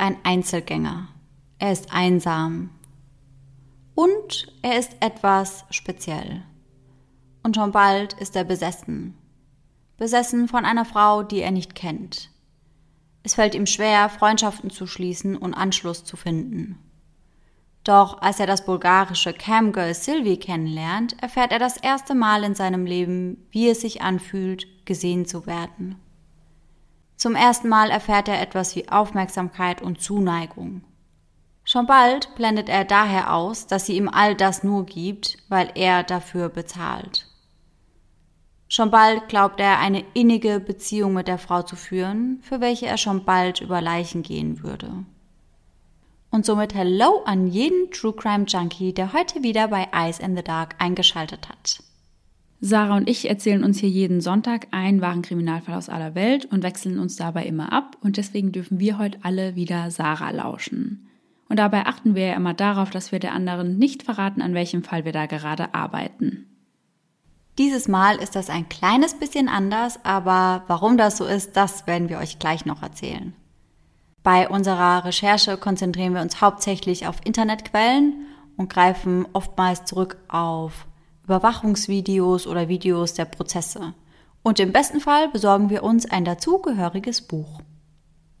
ein Einzelgänger. Er ist einsam. Und er ist etwas speziell. Und schon bald ist er besessen. Besessen von einer Frau, die er nicht kennt. Es fällt ihm schwer, Freundschaften zu schließen und Anschluss zu finden. Doch als er das bulgarische Camgirl Sylvie kennenlernt, erfährt er das erste Mal in seinem Leben, wie es sich anfühlt, gesehen zu werden. Zum ersten Mal erfährt er etwas wie Aufmerksamkeit und Zuneigung. Schon bald blendet er daher aus, dass sie ihm all das nur gibt, weil er dafür bezahlt. Schon bald glaubt er, eine innige Beziehung mit der Frau zu führen, für welche er schon bald über Leichen gehen würde. Und somit Hello an jeden True Crime Junkie, der heute wieder bei Eyes in the Dark eingeschaltet hat. Sarah und ich erzählen uns hier jeden Sonntag einen wahren Kriminalfall aus aller Welt und wechseln uns dabei immer ab und deswegen dürfen wir heute alle wieder Sarah lauschen. Und dabei achten wir ja immer darauf, dass wir der anderen nicht verraten, an welchem Fall wir da gerade arbeiten. Dieses Mal ist das ein kleines bisschen anders, aber warum das so ist, das werden wir euch gleich noch erzählen. Bei unserer Recherche konzentrieren wir uns hauptsächlich auf Internetquellen und greifen oftmals zurück auf Überwachungsvideos oder Videos der Prozesse. Und im besten Fall besorgen wir uns ein dazugehöriges Buch.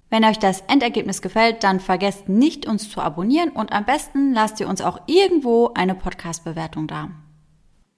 Wenn euch das Endergebnis gefällt, dann vergesst nicht, uns zu abonnieren und am besten lasst ihr uns auch irgendwo eine Podcast-Bewertung da.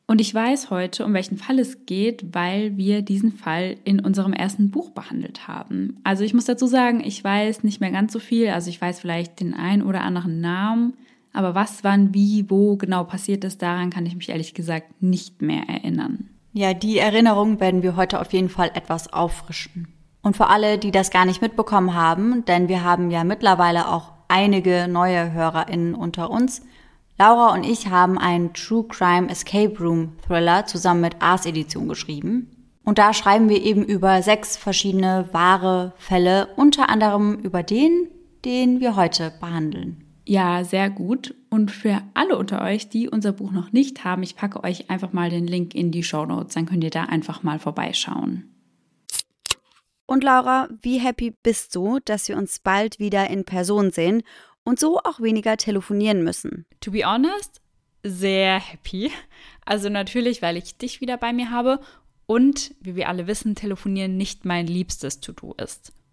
Und ich weiß heute, um welchen Fall es geht, weil wir diesen Fall in unserem ersten Buch behandelt haben. Also ich muss dazu sagen, ich weiß nicht mehr ganz so viel. Also ich weiß vielleicht den einen oder anderen Namen, aber was, wann, wie, wo genau passiert ist, daran kann ich mich ehrlich gesagt nicht mehr erinnern. Ja, die Erinnerung werden wir heute auf jeden Fall etwas auffrischen. Und für alle, die das gar nicht mitbekommen haben, denn wir haben ja mittlerweile auch einige neue HörerInnen unter uns, Laura und ich haben einen True Crime Escape Room Thriller zusammen mit Ars Edition geschrieben. Und da schreiben wir eben über sechs verschiedene wahre Fälle, unter anderem über den, den wir heute behandeln. Ja, sehr gut. Und für alle unter euch, die unser Buch noch nicht haben, ich packe euch einfach mal den Link in die Show Notes, dann könnt ihr da einfach mal vorbeischauen. Und Laura, wie happy bist du, dass wir uns bald wieder in Person sehen und so auch weniger telefonieren müssen. To be honest, sehr happy. Also natürlich, weil ich dich wieder bei mir habe und, wie wir alle wissen, telefonieren nicht mein liebstes To-Do ist.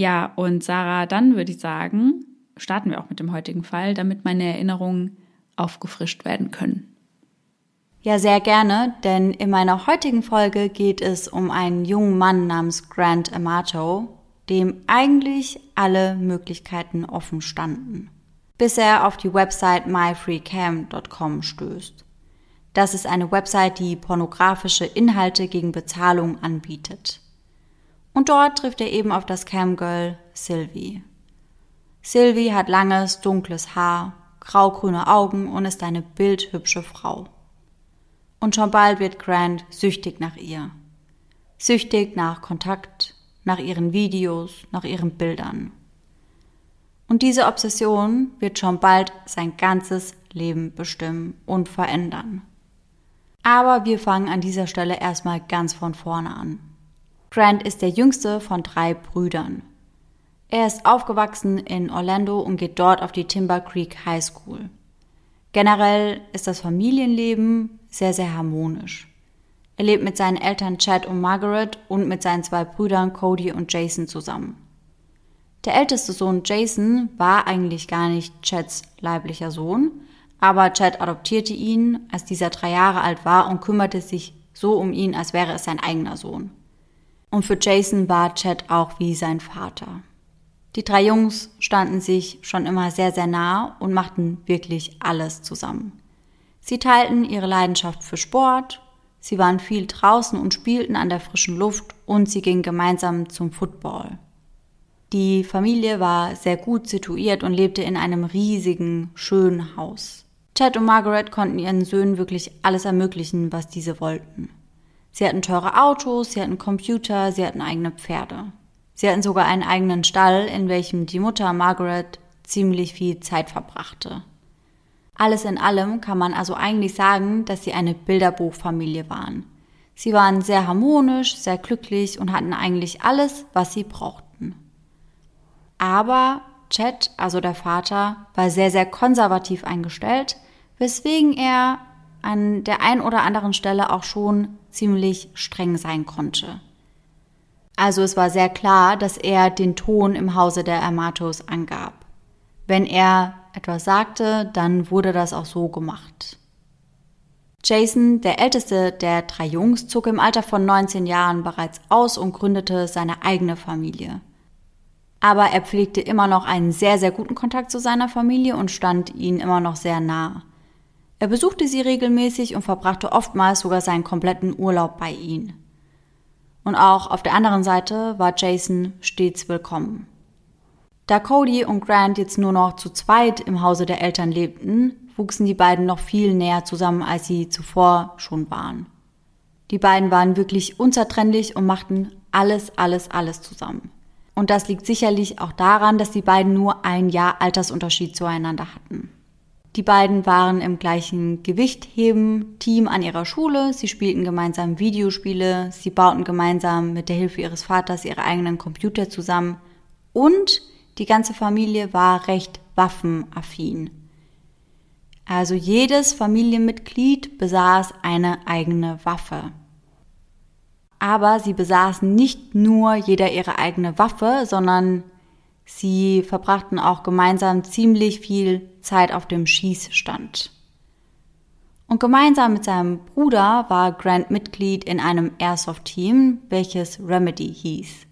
Ja, und Sarah, dann würde ich sagen, starten wir auch mit dem heutigen Fall, damit meine Erinnerungen aufgefrischt werden können. Ja, sehr gerne, denn in meiner heutigen Folge geht es um einen jungen Mann namens Grant Amato, dem eigentlich alle Möglichkeiten offen standen, bis er auf die Website myfreecam.com stößt. Das ist eine Website, die pornografische Inhalte gegen Bezahlung anbietet. Und dort trifft er eben auf das Camgirl Sylvie. Sylvie hat langes, dunkles Haar, graugrüne Augen und ist eine bildhübsche Frau. Und schon bald wird Grant süchtig nach ihr. Süchtig nach Kontakt, nach ihren Videos, nach ihren Bildern. Und diese Obsession wird schon bald sein ganzes Leben bestimmen und verändern. Aber wir fangen an dieser Stelle erstmal ganz von vorne an. Grant ist der jüngste von drei Brüdern. Er ist aufgewachsen in Orlando und geht dort auf die Timber Creek High School. Generell ist das Familienleben sehr, sehr harmonisch. Er lebt mit seinen Eltern Chad und Margaret und mit seinen zwei Brüdern Cody und Jason zusammen. Der älteste Sohn Jason war eigentlich gar nicht Chads leiblicher Sohn, aber Chad adoptierte ihn, als dieser drei Jahre alt war und kümmerte sich so um ihn, als wäre es sein eigener Sohn. Und für Jason war Chad auch wie sein Vater. Die drei Jungs standen sich schon immer sehr, sehr nah und machten wirklich alles zusammen. Sie teilten ihre Leidenschaft für Sport, sie waren viel draußen und spielten an der frischen Luft und sie gingen gemeinsam zum Football. Die Familie war sehr gut situiert und lebte in einem riesigen, schönen Haus. Chad und Margaret konnten ihren Söhnen wirklich alles ermöglichen, was diese wollten. Sie hatten teure Autos, sie hatten Computer, sie hatten eigene Pferde. Sie hatten sogar einen eigenen Stall, in welchem die Mutter Margaret ziemlich viel Zeit verbrachte. Alles in allem kann man also eigentlich sagen, dass sie eine Bilderbuchfamilie waren. Sie waren sehr harmonisch, sehr glücklich und hatten eigentlich alles, was sie brauchten. Aber Chet, also der Vater, war sehr, sehr konservativ eingestellt, weswegen er an der ein oder anderen Stelle auch schon ziemlich streng sein konnte. Also es war sehr klar, dass er den Ton im Hause der Amatos angab. Wenn er etwas sagte, dann wurde das auch so gemacht. Jason, der älteste der drei Jungs, zog im Alter von 19 Jahren bereits aus und gründete seine eigene Familie. Aber er pflegte immer noch einen sehr, sehr guten Kontakt zu seiner Familie und stand ihnen immer noch sehr nah. Er besuchte sie regelmäßig und verbrachte oftmals sogar seinen kompletten Urlaub bei ihnen. Und auch auf der anderen Seite war Jason stets willkommen. Da Cody und Grant jetzt nur noch zu zweit im Hause der Eltern lebten, wuchsen die beiden noch viel näher zusammen, als sie zuvor schon waren. Die beiden waren wirklich unzertrennlich und machten alles, alles, alles zusammen. Und das liegt sicherlich auch daran, dass die beiden nur ein Jahr Altersunterschied zueinander hatten. Die beiden waren im gleichen Gewichtheben-Team an ihrer Schule, sie spielten gemeinsam Videospiele, sie bauten gemeinsam mit der Hilfe ihres Vaters ihre eigenen Computer zusammen und die ganze Familie war recht waffenaffin. Also jedes Familienmitglied besaß eine eigene Waffe. Aber sie besaßen nicht nur jeder ihre eigene Waffe, sondern sie verbrachten auch gemeinsam ziemlich viel Zeit auf dem Schießstand. Und gemeinsam mit seinem Bruder war Grant Mitglied in einem Airsoft-Team, welches Remedy hieß.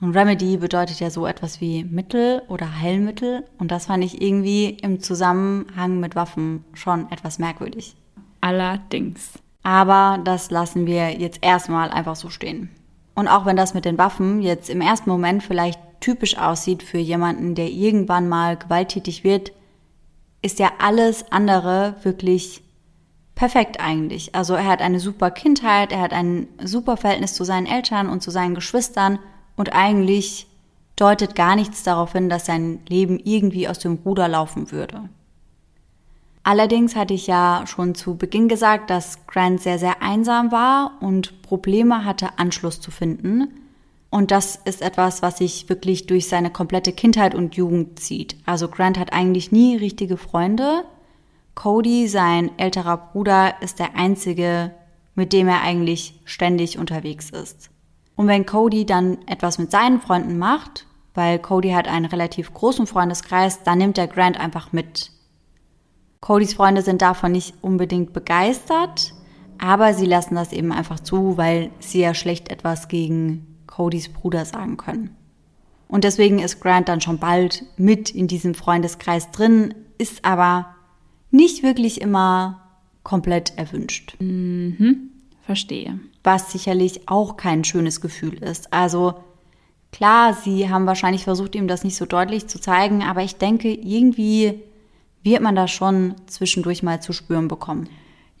Und Remedy bedeutet ja so etwas wie Mittel oder Heilmittel. Und das fand ich irgendwie im Zusammenhang mit Waffen schon etwas merkwürdig. Allerdings. Aber das lassen wir jetzt erstmal einfach so stehen. Und auch wenn das mit den Waffen jetzt im ersten Moment vielleicht typisch aussieht für jemanden, der irgendwann mal gewalttätig wird, ist ja alles andere wirklich perfekt eigentlich. Also er hat eine super Kindheit, er hat ein super Verhältnis zu seinen Eltern und zu seinen Geschwistern und eigentlich deutet gar nichts darauf hin, dass sein Leben irgendwie aus dem Ruder laufen würde. Allerdings hatte ich ja schon zu Beginn gesagt, dass Grant sehr, sehr einsam war und Probleme hatte, Anschluss zu finden. Und das ist etwas, was sich wirklich durch seine komplette Kindheit und Jugend zieht. Also Grant hat eigentlich nie richtige Freunde. Cody, sein älterer Bruder, ist der einzige, mit dem er eigentlich ständig unterwegs ist. Und wenn Cody dann etwas mit seinen Freunden macht, weil Cody hat einen relativ großen Freundeskreis, dann nimmt der Grant einfach mit. Codys Freunde sind davon nicht unbedingt begeistert, aber sie lassen das eben einfach zu, weil sie ja schlecht etwas gegen Codys Bruder sagen können. Und deswegen ist Grant dann schon bald mit in diesem Freundeskreis drin, ist aber nicht wirklich immer komplett erwünscht. Mhm, verstehe. Was sicherlich auch kein schönes Gefühl ist. Also klar, sie haben wahrscheinlich versucht, ihm das nicht so deutlich zu zeigen, aber ich denke, irgendwie wird man das schon zwischendurch mal zu spüren bekommen.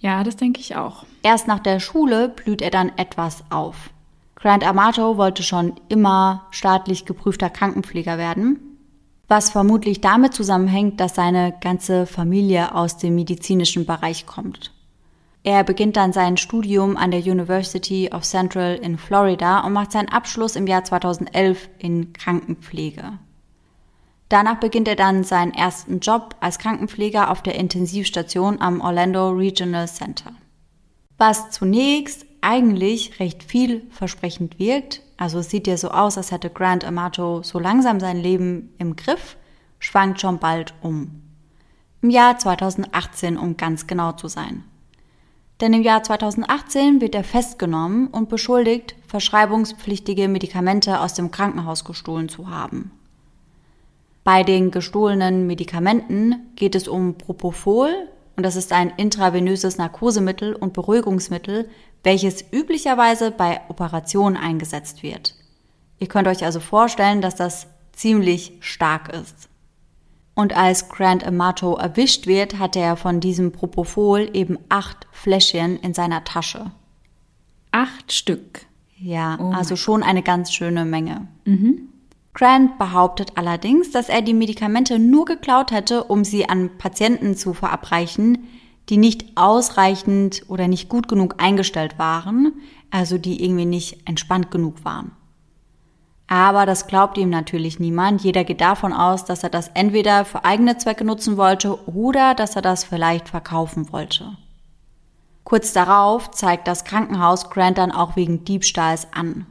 Ja, das denke ich auch. Erst nach der Schule blüht er dann etwas auf. Grant Amato wollte schon immer staatlich geprüfter Krankenpfleger werden, was vermutlich damit zusammenhängt, dass seine ganze Familie aus dem medizinischen Bereich kommt. Er beginnt dann sein Studium an der University of Central in Florida und macht seinen Abschluss im Jahr 2011 in Krankenpflege. Danach beginnt er dann seinen ersten Job als Krankenpfleger auf der Intensivstation am Orlando Regional Center. Was zunächst eigentlich recht vielversprechend wirkt, also es sieht ja so aus, als hätte Grant Amato so langsam sein Leben im Griff, schwankt schon bald um. Im Jahr 2018, um ganz genau zu sein. Denn im Jahr 2018 wird er festgenommen und beschuldigt, verschreibungspflichtige Medikamente aus dem Krankenhaus gestohlen zu haben. Bei den gestohlenen Medikamenten geht es um Propofol und das ist ein intravenöses Narkosemittel und Beruhigungsmittel, welches üblicherweise bei Operationen eingesetzt wird. Ihr könnt euch also vorstellen, dass das ziemlich stark ist. Und als Grant Amato erwischt wird, hat er von diesem Propofol eben acht Fläschchen in seiner Tasche. Acht Stück. Ja, oh also schon eine ganz schöne Menge. Mhm. Grant behauptet allerdings, dass er die Medikamente nur geklaut hätte, um sie an Patienten zu verabreichen, die nicht ausreichend oder nicht gut genug eingestellt waren, also die irgendwie nicht entspannt genug waren. Aber das glaubt ihm natürlich niemand. Jeder geht davon aus, dass er das entweder für eigene Zwecke nutzen wollte oder dass er das vielleicht verkaufen wollte. Kurz darauf zeigt das Krankenhaus Grant dann auch wegen Diebstahls an.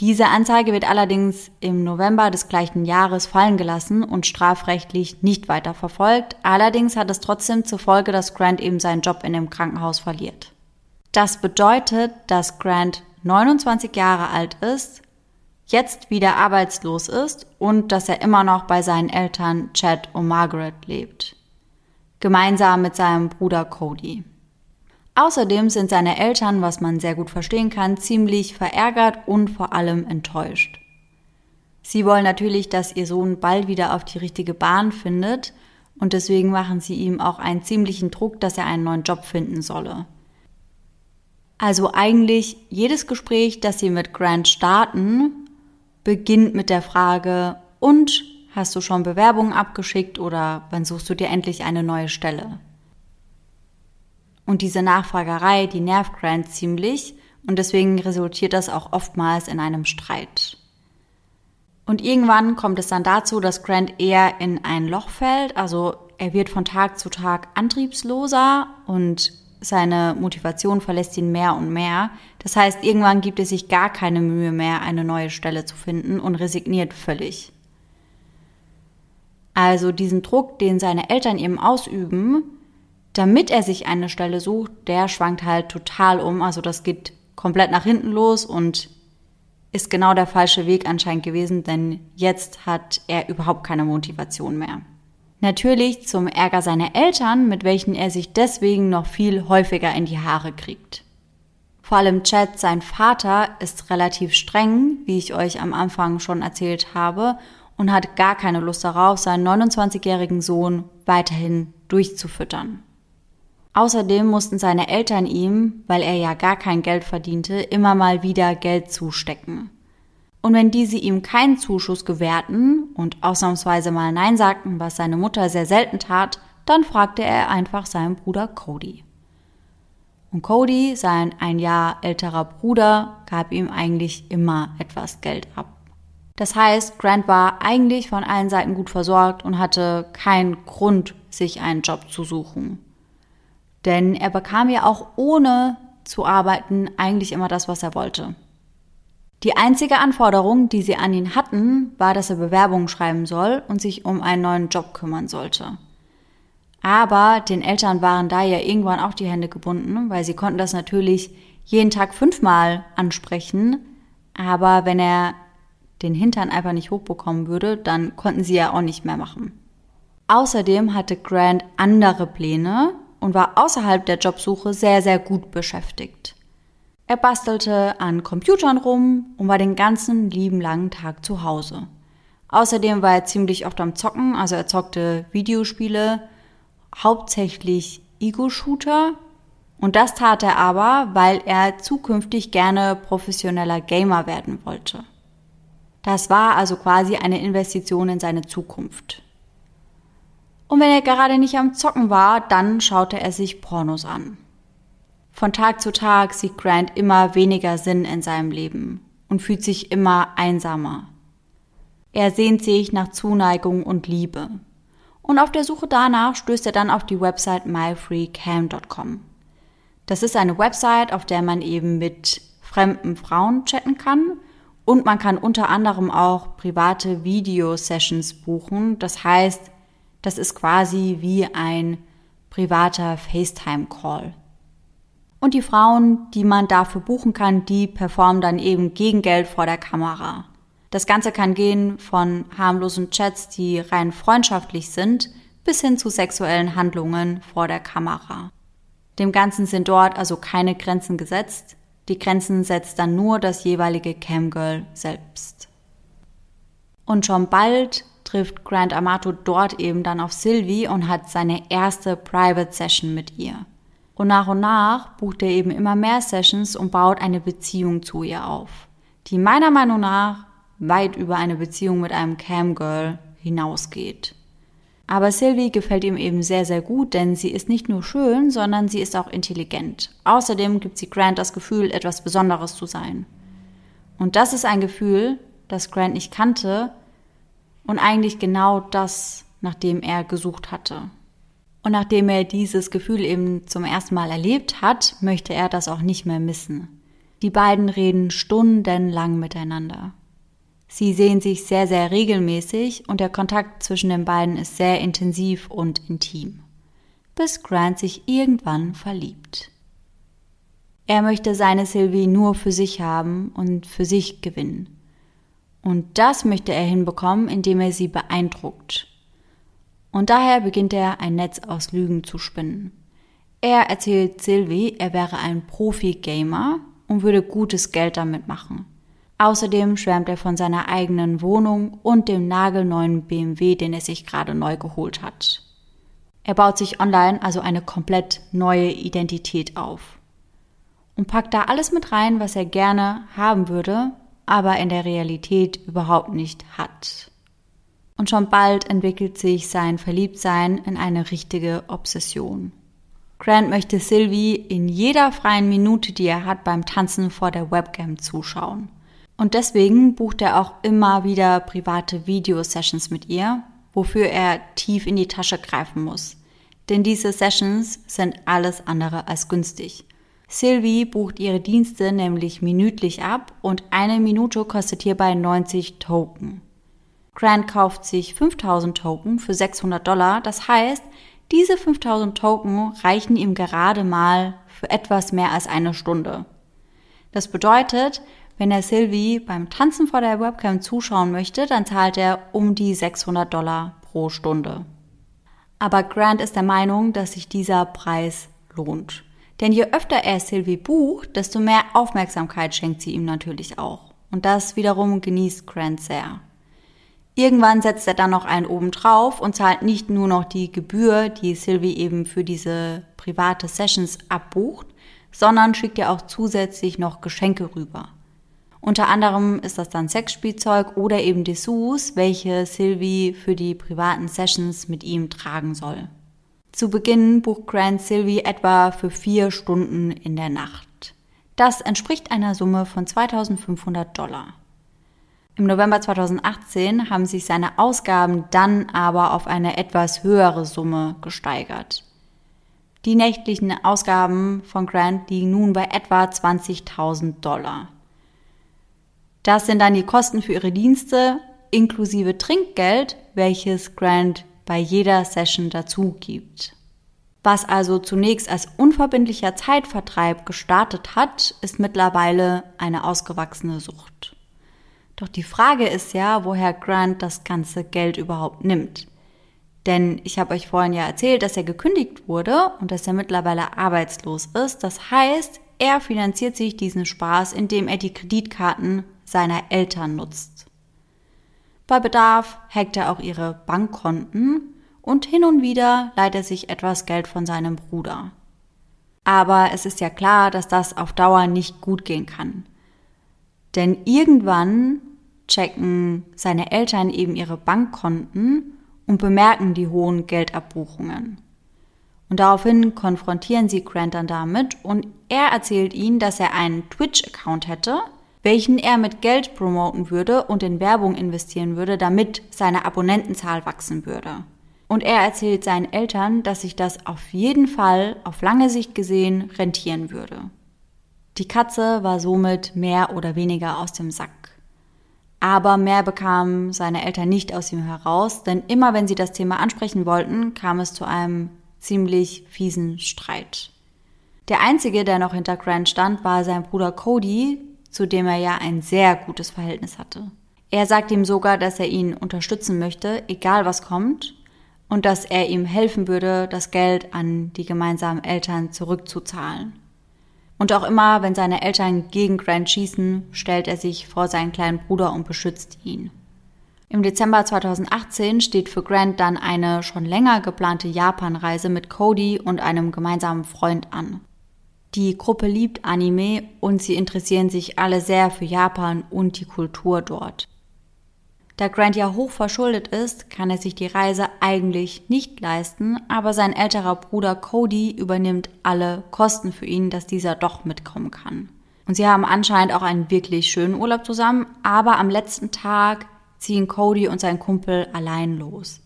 Diese Anzeige wird allerdings im November des gleichen Jahres fallen gelassen und strafrechtlich nicht weiter verfolgt. Allerdings hat es trotzdem zur Folge, dass Grant eben seinen Job in dem Krankenhaus verliert. Das bedeutet, dass Grant 29 Jahre alt ist, jetzt wieder arbeitslos ist und dass er immer noch bei seinen Eltern Chad und Margaret lebt. Gemeinsam mit seinem Bruder Cody. Außerdem sind seine Eltern, was man sehr gut verstehen kann, ziemlich verärgert und vor allem enttäuscht. Sie wollen natürlich, dass ihr Sohn bald wieder auf die richtige Bahn findet und deswegen machen sie ihm auch einen ziemlichen Druck, dass er einen neuen Job finden solle. Also eigentlich jedes Gespräch, das sie mit Grant starten, beginnt mit der Frage, und hast du schon Bewerbungen abgeschickt oder wann suchst du dir endlich eine neue Stelle? Und diese Nachfragerei, die nervt Grant ziemlich und deswegen resultiert das auch oftmals in einem Streit. Und irgendwann kommt es dann dazu, dass Grant eher in ein Loch fällt, also er wird von Tag zu Tag antriebsloser und seine Motivation verlässt ihn mehr und mehr. Das heißt, irgendwann gibt es sich gar keine Mühe mehr, eine neue Stelle zu finden und resigniert völlig. Also diesen Druck, den seine Eltern ihm ausüben, damit er sich eine Stelle sucht, der schwankt halt total um. Also das geht komplett nach hinten los und ist genau der falsche Weg anscheinend gewesen, denn jetzt hat er überhaupt keine Motivation mehr. Natürlich zum Ärger seiner Eltern, mit welchen er sich deswegen noch viel häufiger in die Haare kriegt. Vor allem Chad, sein Vater, ist relativ streng, wie ich euch am Anfang schon erzählt habe, und hat gar keine Lust darauf, seinen 29-jährigen Sohn weiterhin durchzufüttern. Außerdem mussten seine Eltern ihm, weil er ja gar kein Geld verdiente, immer mal wieder Geld zustecken. Und wenn diese ihm keinen Zuschuss gewährten und ausnahmsweise mal Nein sagten, was seine Mutter sehr selten tat, dann fragte er einfach seinen Bruder Cody. Und Cody, sein ein Jahr älterer Bruder, gab ihm eigentlich immer etwas Geld ab. Das heißt, Grant war eigentlich von allen Seiten gut versorgt und hatte keinen Grund, sich einen Job zu suchen. Denn er bekam ja auch ohne zu arbeiten eigentlich immer das, was er wollte. Die einzige Anforderung, die sie an ihn hatten, war, dass er Bewerbungen schreiben soll und sich um einen neuen Job kümmern sollte. Aber den Eltern waren da ja irgendwann auch die Hände gebunden, weil sie konnten das natürlich jeden Tag fünfmal ansprechen. Aber wenn er den Hintern einfach nicht hochbekommen würde, dann konnten sie ja auch nicht mehr machen. Außerdem hatte Grant andere Pläne und war außerhalb der Jobsuche sehr, sehr gut beschäftigt. Er bastelte an Computern rum und war den ganzen lieben langen Tag zu Hause. Außerdem war er ziemlich oft am Zocken, also er zockte Videospiele, hauptsächlich Ego-Shooter. Und das tat er aber, weil er zukünftig gerne professioneller Gamer werden wollte. Das war also quasi eine Investition in seine Zukunft. Und wenn er gerade nicht am Zocken war, dann schaute er sich Pornos an. Von Tag zu Tag sieht Grant immer weniger Sinn in seinem Leben und fühlt sich immer einsamer. Er sehnt sich nach Zuneigung und Liebe. Und auf der Suche danach stößt er dann auf die Website myfreecam.com. Das ist eine Website, auf der man eben mit fremden Frauen chatten kann und man kann unter anderem auch private Video-Sessions buchen. Das heißt, das ist quasi wie ein privater FaceTime-Call. Und die Frauen, die man dafür buchen kann, die performen dann eben gegen Geld vor der Kamera. Das Ganze kann gehen von harmlosen Chats, die rein freundschaftlich sind, bis hin zu sexuellen Handlungen vor der Kamera. Dem Ganzen sind dort also keine Grenzen gesetzt. Die Grenzen setzt dann nur das jeweilige Camgirl selbst. Und schon bald trifft Grant Amato dort eben dann auf Sylvie und hat seine erste Private Session mit ihr. Und nach und nach bucht er eben immer mehr Sessions und baut eine Beziehung zu ihr auf, die meiner Meinung nach weit über eine Beziehung mit einem Camgirl hinausgeht. Aber Sylvie gefällt ihm eben sehr, sehr gut, denn sie ist nicht nur schön, sondern sie ist auch intelligent. Außerdem gibt sie Grant das Gefühl, etwas Besonderes zu sein. Und das ist ein Gefühl, das Grant nicht kannte und eigentlich genau das, nach dem er gesucht hatte. Und nachdem er dieses Gefühl eben zum ersten Mal erlebt hat, möchte er das auch nicht mehr missen. Die beiden reden stundenlang miteinander. Sie sehen sich sehr, sehr regelmäßig und der Kontakt zwischen den beiden ist sehr intensiv und intim. Bis Grant sich irgendwann verliebt. Er möchte seine Sylvie nur für sich haben und für sich gewinnen. Und das möchte er hinbekommen, indem er sie beeindruckt. Und daher beginnt er ein Netz aus Lügen zu spinnen. Er erzählt Sylvie, er wäre ein Profi-Gamer und würde gutes Geld damit machen. Außerdem schwärmt er von seiner eigenen Wohnung und dem nagelneuen BMW, den er sich gerade neu geholt hat. Er baut sich online also eine komplett neue Identität auf und packt da alles mit rein, was er gerne haben würde, aber in der Realität überhaupt nicht hat. Und schon bald entwickelt sich sein Verliebtsein in eine richtige Obsession. Grant möchte Sylvie in jeder freien Minute, die er hat, beim Tanzen vor der Webcam zuschauen. Und deswegen bucht er auch immer wieder private Video-Sessions mit ihr, wofür er tief in die Tasche greifen muss. Denn diese Sessions sind alles andere als günstig. Sylvie bucht ihre Dienste nämlich minütlich ab und eine Minute kostet hierbei 90 Token. Grant kauft sich 5000 Token für 600 Dollar, das heißt, diese 5000 Token reichen ihm gerade mal für etwas mehr als eine Stunde. Das bedeutet, wenn er Sylvie beim Tanzen vor der Webcam zuschauen möchte, dann zahlt er um die 600 Dollar pro Stunde. Aber Grant ist der Meinung, dass sich dieser Preis lohnt. Denn je öfter er Sylvie bucht, desto mehr Aufmerksamkeit schenkt sie ihm natürlich auch. Und das wiederum genießt Grant sehr. Irgendwann setzt er dann noch einen oben drauf und zahlt nicht nur noch die Gebühr, die Sylvie eben für diese private Sessions abbucht, sondern schickt er auch zusätzlich noch Geschenke rüber. Unter anderem ist das dann Sexspielzeug oder eben Dessous, welche Sylvie für die privaten Sessions mit ihm tragen soll. Zu Beginn bucht Grant Sylvie etwa für vier Stunden in der Nacht. Das entspricht einer Summe von 2500 Dollar. Im November 2018 haben sich seine Ausgaben dann aber auf eine etwas höhere Summe gesteigert. Die nächtlichen Ausgaben von Grant liegen nun bei etwa 20.000 Dollar. Das sind dann die Kosten für ihre Dienste inklusive Trinkgeld, welches Grant bei jeder Session dazu gibt. Was also zunächst als unverbindlicher Zeitvertreib gestartet hat, ist mittlerweile eine ausgewachsene Sucht. Doch die Frage ist ja, woher Grant das ganze Geld überhaupt nimmt. Denn ich habe euch vorhin ja erzählt, dass er gekündigt wurde und dass er mittlerweile arbeitslos ist. Das heißt, er finanziert sich diesen Spaß, indem er die Kreditkarten seiner Eltern nutzt. Bei Bedarf hackt er auch ihre Bankkonten und hin und wieder leiht er sich etwas Geld von seinem Bruder. Aber es ist ja klar, dass das auf Dauer nicht gut gehen kann. Denn irgendwann checken seine Eltern eben ihre Bankkonten und bemerken die hohen Geldabbuchungen. Und daraufhin konfrontieren sie Grant dann damit und er erzählt ihnen, dass er einen Twitch-Account hätte, welchen er mit Geld promoten würde und in Werbung investieren würde, damit seine Abonnentenzahl wachsen würde. Und er erzählt seinen Eltern, dass sich das auf jeden Fall auf lange Sicht gesehen rentieren würde. Die Katze war somit mehr oder weniger aus dem Sack. Aber mehr bekamen seine Eltern nicht aus ihm heraus, denn immer wenn sie das Thema ansprechen wollten, kam es zu einem ziemlich fiesen Streit. Der einzige, der noch hinter Grant stand, war sein Bruder Cody, zu dem er ja ein sehr gutes Verhältnis hatte. Er sagt ihm sogar, dass er ihn unterstützen möchte, egal was kommt, und dass er ihm helfen würde, das Geld an die gemeinsamen Eltern zurückzuzahlen. Und auch immer, wenn seine Eltern gegen Grant schießen, stellt er sich vor seinen kleinen Bruder und beschützt ihn. Im Dezember 2018 steht für Grant dann eine schon länger geplante Japanreise mit Cody und einem gemeinsamen Freund an. Die Gruppe liebt Anime und sie interessieren sich alle sehr für Japan und die Kultur dort. Da Grant ja hoch verschuldet ist, kann er sich die Reise eigentlich nicht leisten, aber sein älterer Bruder Cody übernimmt alle Kosten für ihn, dass dieser doch mitkommen kann. Und sie haben anscheinend auch einen wirklich schönen Urlaub zusammen, aber am letzten Tag ziehen Cody und sein Kumpel allein los.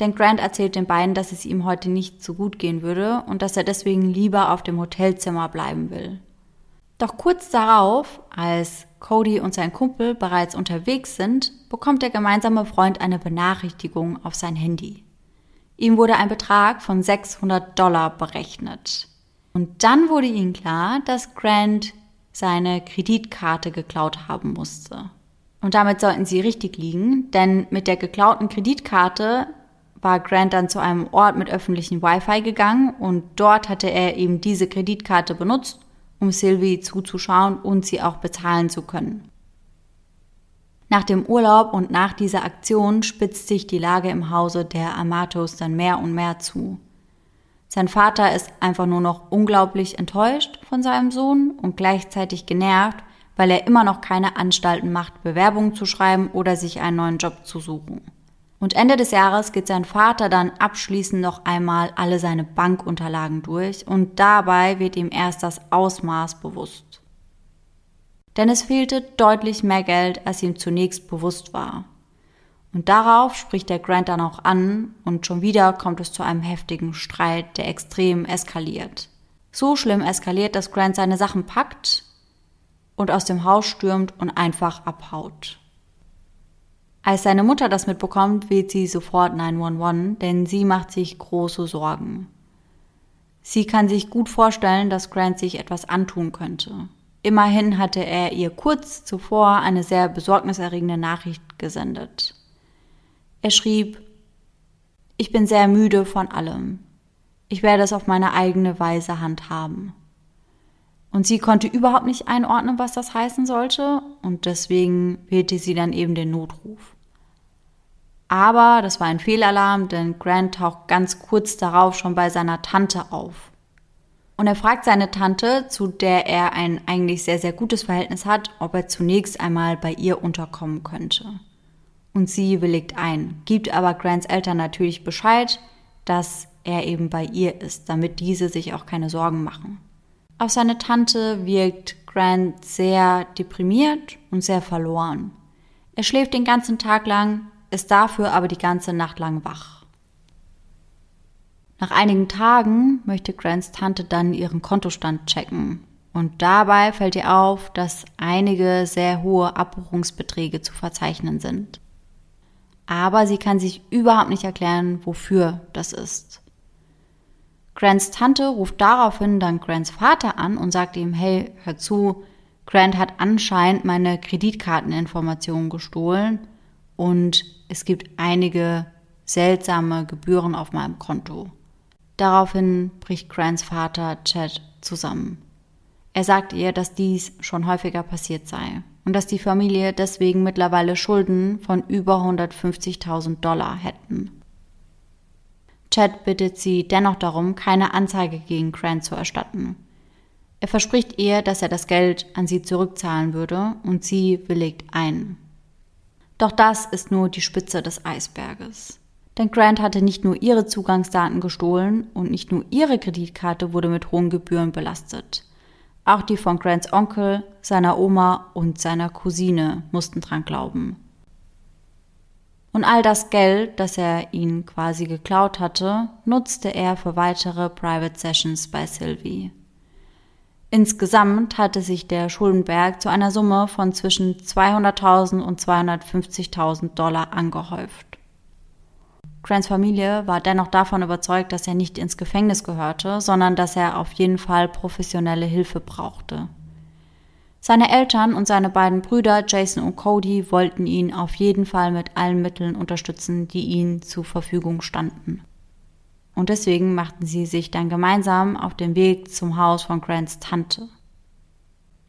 Denn Grant erzählt den beiden, dass es ihm heute nicht so gut gehen würde und dass er deswegen lieber auf dem Hotelzimmer bleiben will. Doch kurz darauf, als Cody und sein Kumpel bereits unterwegs sind, bekommt der gemeinsame Freund eine Benachrichtigung auf sein Handy. Ihm wurde ein Betrag von 600 Dollar berechnet. Und dann wurde ihm klar, dass Grant seine Kreditkarte geklaut haben musste. Und damit sollten sie richtig liegen, denn mit der geklauten Kreditkarte war Grant dann zu einem Ort mit öffentlichem Wi-Fi gegangen und dort hatte er eben diese Kreditkarte benutzt, um Sylvie zuzuschauen und sie auch bezahlen zu können. Nach dem Urlaub und nach dieser Aktion spitzt sich die Lage im Hause der Amatos dann mehr und mehr zu. Sein Vater ist einfach nur noch unglaublich enttäuscht von seinem Sohn und gleichzeitig genervt, weil er immer noch keine Anstalten macht, Bewerbungen zu schreiben oder sich einen neuen Job zu suchen. Und Ende des Jahres geht sein Vater dann abschließend noch einmal alle seine Bankunterlagen durch und dabei wird ihm erst das Ausmaß bewusst denn es fehlte deutlich mehr Geld, als ihm zunächst bewusst war. Und darauf spricht der Grant dann auch an und schon wieder kommt es zu einem heftigen Streit, der extrem eskaliert. So schlimm eskaliert, dass Grant seine Sachen packt und aus dem Haus stürmt und einfach abhaut. Als seine Mutter das mitbekommt, wählt sie sofort 911, denn sie macht sich große Sorgen. Sie kann sich gut vorstellen, dass Grant sich etwas antun könnte. Immerhin hatte er ihr kurz zuvor eine sehr besorgniserregende Nachricht gesendet. Er schrieb, ich bin sehr müde von allem. Ich werde es auf meine eigene Weise handhaben. Und sie konnte überhaupt nicht einordnen, was das heißen sollte, und deswegen wählte sie dann eben den Notruf. Aber das war ein Fehlalarm, denn Grant taucht ganz kurz darauf schon bei seiner Tante auf. Und er fragt seine Tante, zu der er ein eigentlich sehr, sehr gutes Verhältnis hat, ob er zunächst einmal bei ihr unterkommen könnte. Und sie willigt ein, gibt aber Grants Eltern natürlich Bescheid, dass er eben bei ihr ist, damit diese sich auch keine Sorgen machen. Auf seine Tante wirkt Grant sehr deprimiert und sehr verloren. Er schläft den ganzen Tag lang, ist dafür aber die ganze Nacht lang wach. Nach einigen Tagen möchte Grants Tante dann ihren Kontostand checken. Und dabei fällt ihr auf, dass einige sehr hohe Abbuchungsbeträge zu verzeichnen sind. aber sie kann sich überhaupt nicht erklären, wofür das ist. Grants Tante ruft daraufhin dann Grants Vater an und sagt ihm, hey, hör zu, Grant hat anscheinend meine Kreditkarteninformationen gestohlen und es gibt einige seltsame Gebühren auf meinem Konto. Daraufhin bricht Grants Vater Chad zusammen. Er sagt ihr, dass dies schon häufiger passiert sei und dass die Familie deswegen mittlerweile Schulden von über 150.000 Dollar hätten. Chad bittet sie dennoch darum, keine Anzeige gegen Grant zu erstatten. Er verspricht ihr, dass er das Geld an sie zurückzahlen würde und sie willigt ein. Doch das ist nur die Spitze des Eisberges. Denn Grant hatte nicht nur ihre Zugangsdaten gestohlen und nicht nur ihre Kreditkarte wurde mit hohen Gebühren belastet. Auch die von Grants Onkel, seiner Oma und seiner Cousine mussten dran glauben. Und all das Geld, das er ihnen quasi geklaut hatte, nutzte er für weitere Private Sessions bei Sylvie. Insgesamt hatte sich der Schuldenberg zu einer Summe von zwischen 200.000 und 250.000 Dollar angehäuft. Grants Familie war dennoch davon überzeugt, dass er nicht ins Gefängnis gehörte, sondern dass er auf jeden Fall professionelle Hilfe brauchte. Seine Eltern und seine beiden Brüder Jason und Cody wollten ihn auf jeden Fall mit allen Mitteln unterstützen, die ihnen zur Verfügung standen. Und deswegen machten sie sich dann gemeinsam auf den Weg zum Haus von Grants Tante.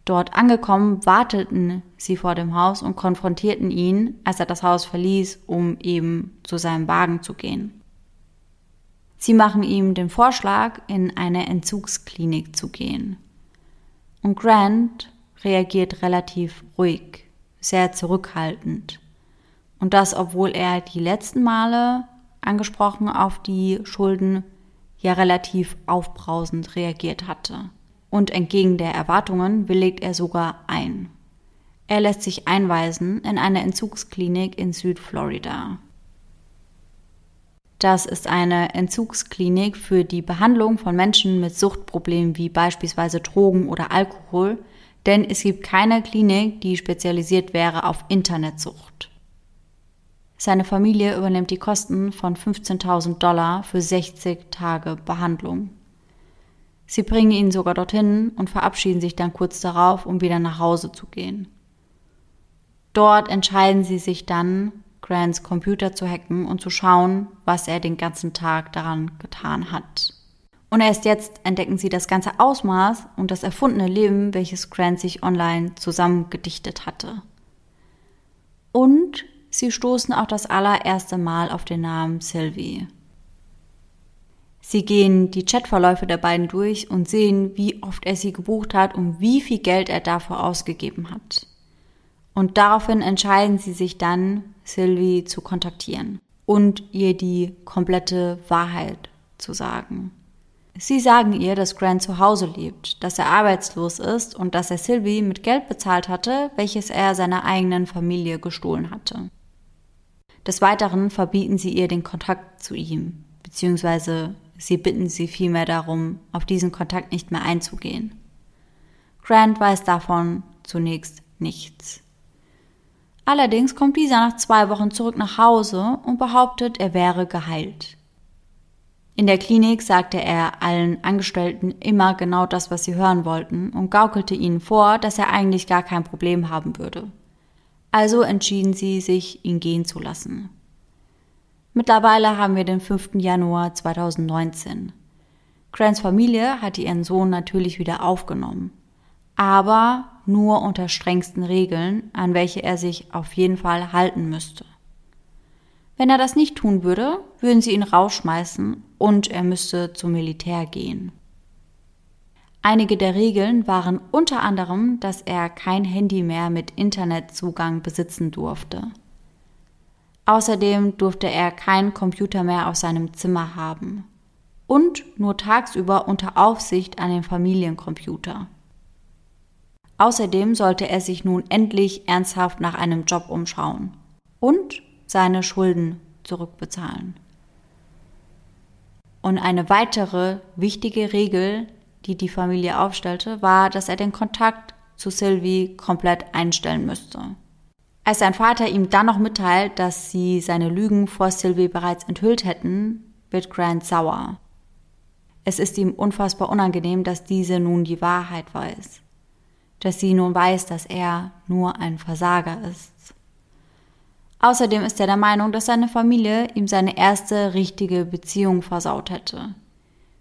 Dort angekommen, warteten sie vor dem Haus und konfrontierten ihn, als er das Haus verließ, um eben zu seinem Wagen zu gehen. Sie machen ihm den Vorschlag, in eine Entzugsklinik zu gehen. Und Grant reagiert relativ ruhig, sehr zurückhaltend. Und das, obwohl er die letzten Male angesprochen auf die Schulden ja relativ aufbrausend reagiert hatte und entgegen der Erwartungen willigt er sogar ein. Er lässt sich einweisen in eine Entzugsklinik in Südflorida. Das ist eine Entzugsklinik für die Behandlung von Menschen mit Suchtproblemen wie beispielsweise Drogen oder Alkohol, denn es gibt keine Klinik, die spezialisiert wäre auf Internetsucht. Seine Familie übernimmt die Kosten von 15.000 Dollar für 60 Tage Behandlung. Sie bringen ihn sogar dorthin und verabschieden sich dann kurz darauf, um wieder nach Hause zu gehen. Dort entscheiden sie sich dann, Grants Computer zu hacken und zu schauen, was er den ganzen Tag daran getan hat. Und erst jetzt entdecken sie das ganze Ausmaß und das erfundene Leben, welches Grant sich online zusammengedichtet hatte. Und sie stoßen auch das allererste Mal auf den Namen Sylvie. Sie gehen die Chatverläufe der beiden durch und sehen, wie oft er sie gebucht hat und wie viel Geld er dafür ausgegeben hat. Und daraufhin entscheiden sie sich dann, Sylvie zu kontaktieren und ihr die komplette Wahrheit zu sagen. Sie sagen ihr, dass Grant zu Hause lebt, dass er arbeitslos ist und dass er Sylvie mit Geld bezahlt hatte, welches er seiner eigenen Familie gestohlen hatte. Des Weiteren verbieten sie ihr den Kontakt zu ihm, beziehungsweise Sie bitten sie vielmehr darum, auf diesen Kontakt nicht mehr einzugehen. Grant weiß davon zunächst nichts. Allerdings kommt dieser nach zwei Wochen zurück nach Hause und behauptet, er wäre geheilt. In der Klinik sagte er allen Angestellten immer genau das, was sie hören wollten und gaukelte ihnen vor, dass er eigentlich gar kein Problem haben würde. Also entschieden sie sich, ihn gehen zu lassen. Mittlerweile haben wir den 5. Januar 2019. Grants Familie hatte ihren Sohn natürlich wieder aufgenommen, aber nur unter strengsten Regeln, an welche er sich auf jeden Fall halten müsste. Wenn er das nicht tun würde, würden sie ihn rausschmeißen und er müsste zum Militär gehen. Einige der Regeln waren unter anderem, dass er kein Handy mehr mit Internetzugang besitzen durfte. Außerdem durfte er keinen Computer mehr auf seinem Zimmer haben und nur tagsüber unter Aufsicht an den Familiencomputer. Außerdem sollte er sich nun endlich ernsthaft nach einem Job umschauen und seine Schulden zurückbezahlen. Und eine weitere wichtige Regel, die die Familie aufstellte, war, dass er den Kontakt zu Sylvie komplett einstellen müsste. Als sein Vater ihm dann noch mitteilt, dass sie seine Lügen vor Sylvie bereits enthüllt hätten, wird Grant sauer. Es ist ihm unfassbar unangenehm, dass diese nun die Wahrheit weiß. Dass sie nun weiß, dass er nur ein Versager ist. Außerdem ist er der Meinung, dass seine Familie ihm seine erste richtige Beziehung versaut hätte.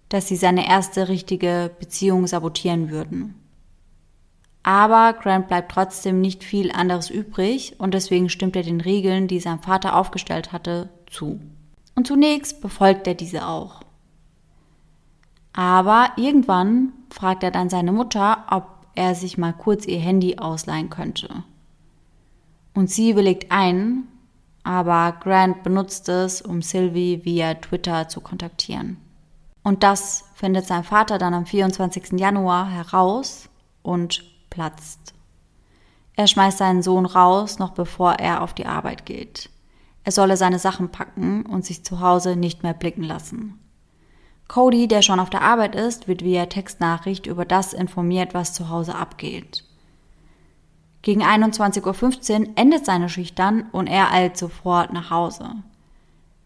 Dass sie seine erste richtige Beziehung sabotieren würden. Aber Grant bleibt trotzdem nicht viel anderes übrig und deswegen stimmt er den Regeln, die sein Vater aufgestellt hatte, zu. Und zunächst befolgt er diese auch. Aber irgendwann fragt er dann seine Mutter, ob er sich mal kurz ihr Handy ausleihen könnte. Und sie willigt ein, aber Grant benutzt es, um Sylvie via Twitter zu kontaktieren. Und das findet sein Vater dann am 24. Januar heraus und platzt. Er schmeißt seinen Sohn raus, noch bevor er auf die Arbeit geht. Er solle seine Sachen packen und sich zu Hause nicht mehr blicken lassen. Cody, der schon auf der Arbeit ist, wird via Textnachricht über das informiert, was zu Hause abgeht. Gegen 21.15 Uhr endet seine Schicht dann und er eilt sofort nach Hause.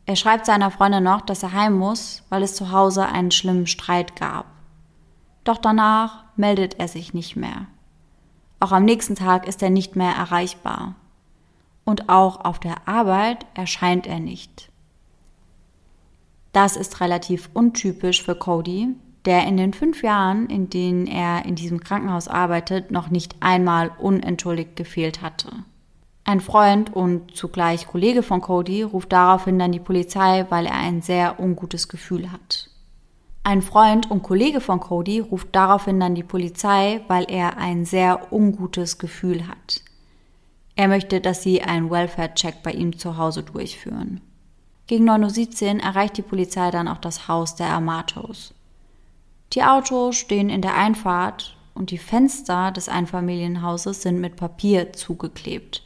Er schreibt seiner Freundin noch, dass er heim muss, weil es zu Hause einen schlimmen Streit gab. Doch danach meldet er sich nicht mehr. Auch am nächsten Tag ist er nicht mehr erreichbar. Und auch auf der Arbeit erscheint er nicht. Das ist relativ untypisch für Cody, der in den fünf Jahren, in denen er in diesem Krankenhaus arbeitet, noch nicht einmal unentschuldigt gefehlt hatte. Ein Freund und zugleich Kollege von Cody ruft daraufhin dann die Polizei, weil er ein sehr ungutes Gefühl hat. Ein Freund und Kollege von Cody ruft daraufhin dann die Polizei, weil er ein sehr ungutes Gefühl hat. Er möchte, dass sie einen Welfare-Check bei ihm zu Hause durchführen. Gegen 9.17 Uhr erreicht die Polizei dann auch das Haus der Amatos. Die Autos stehen in der Einfahrt und die Fenster des Einfamilienhauses sind mit Papier zugeklebt.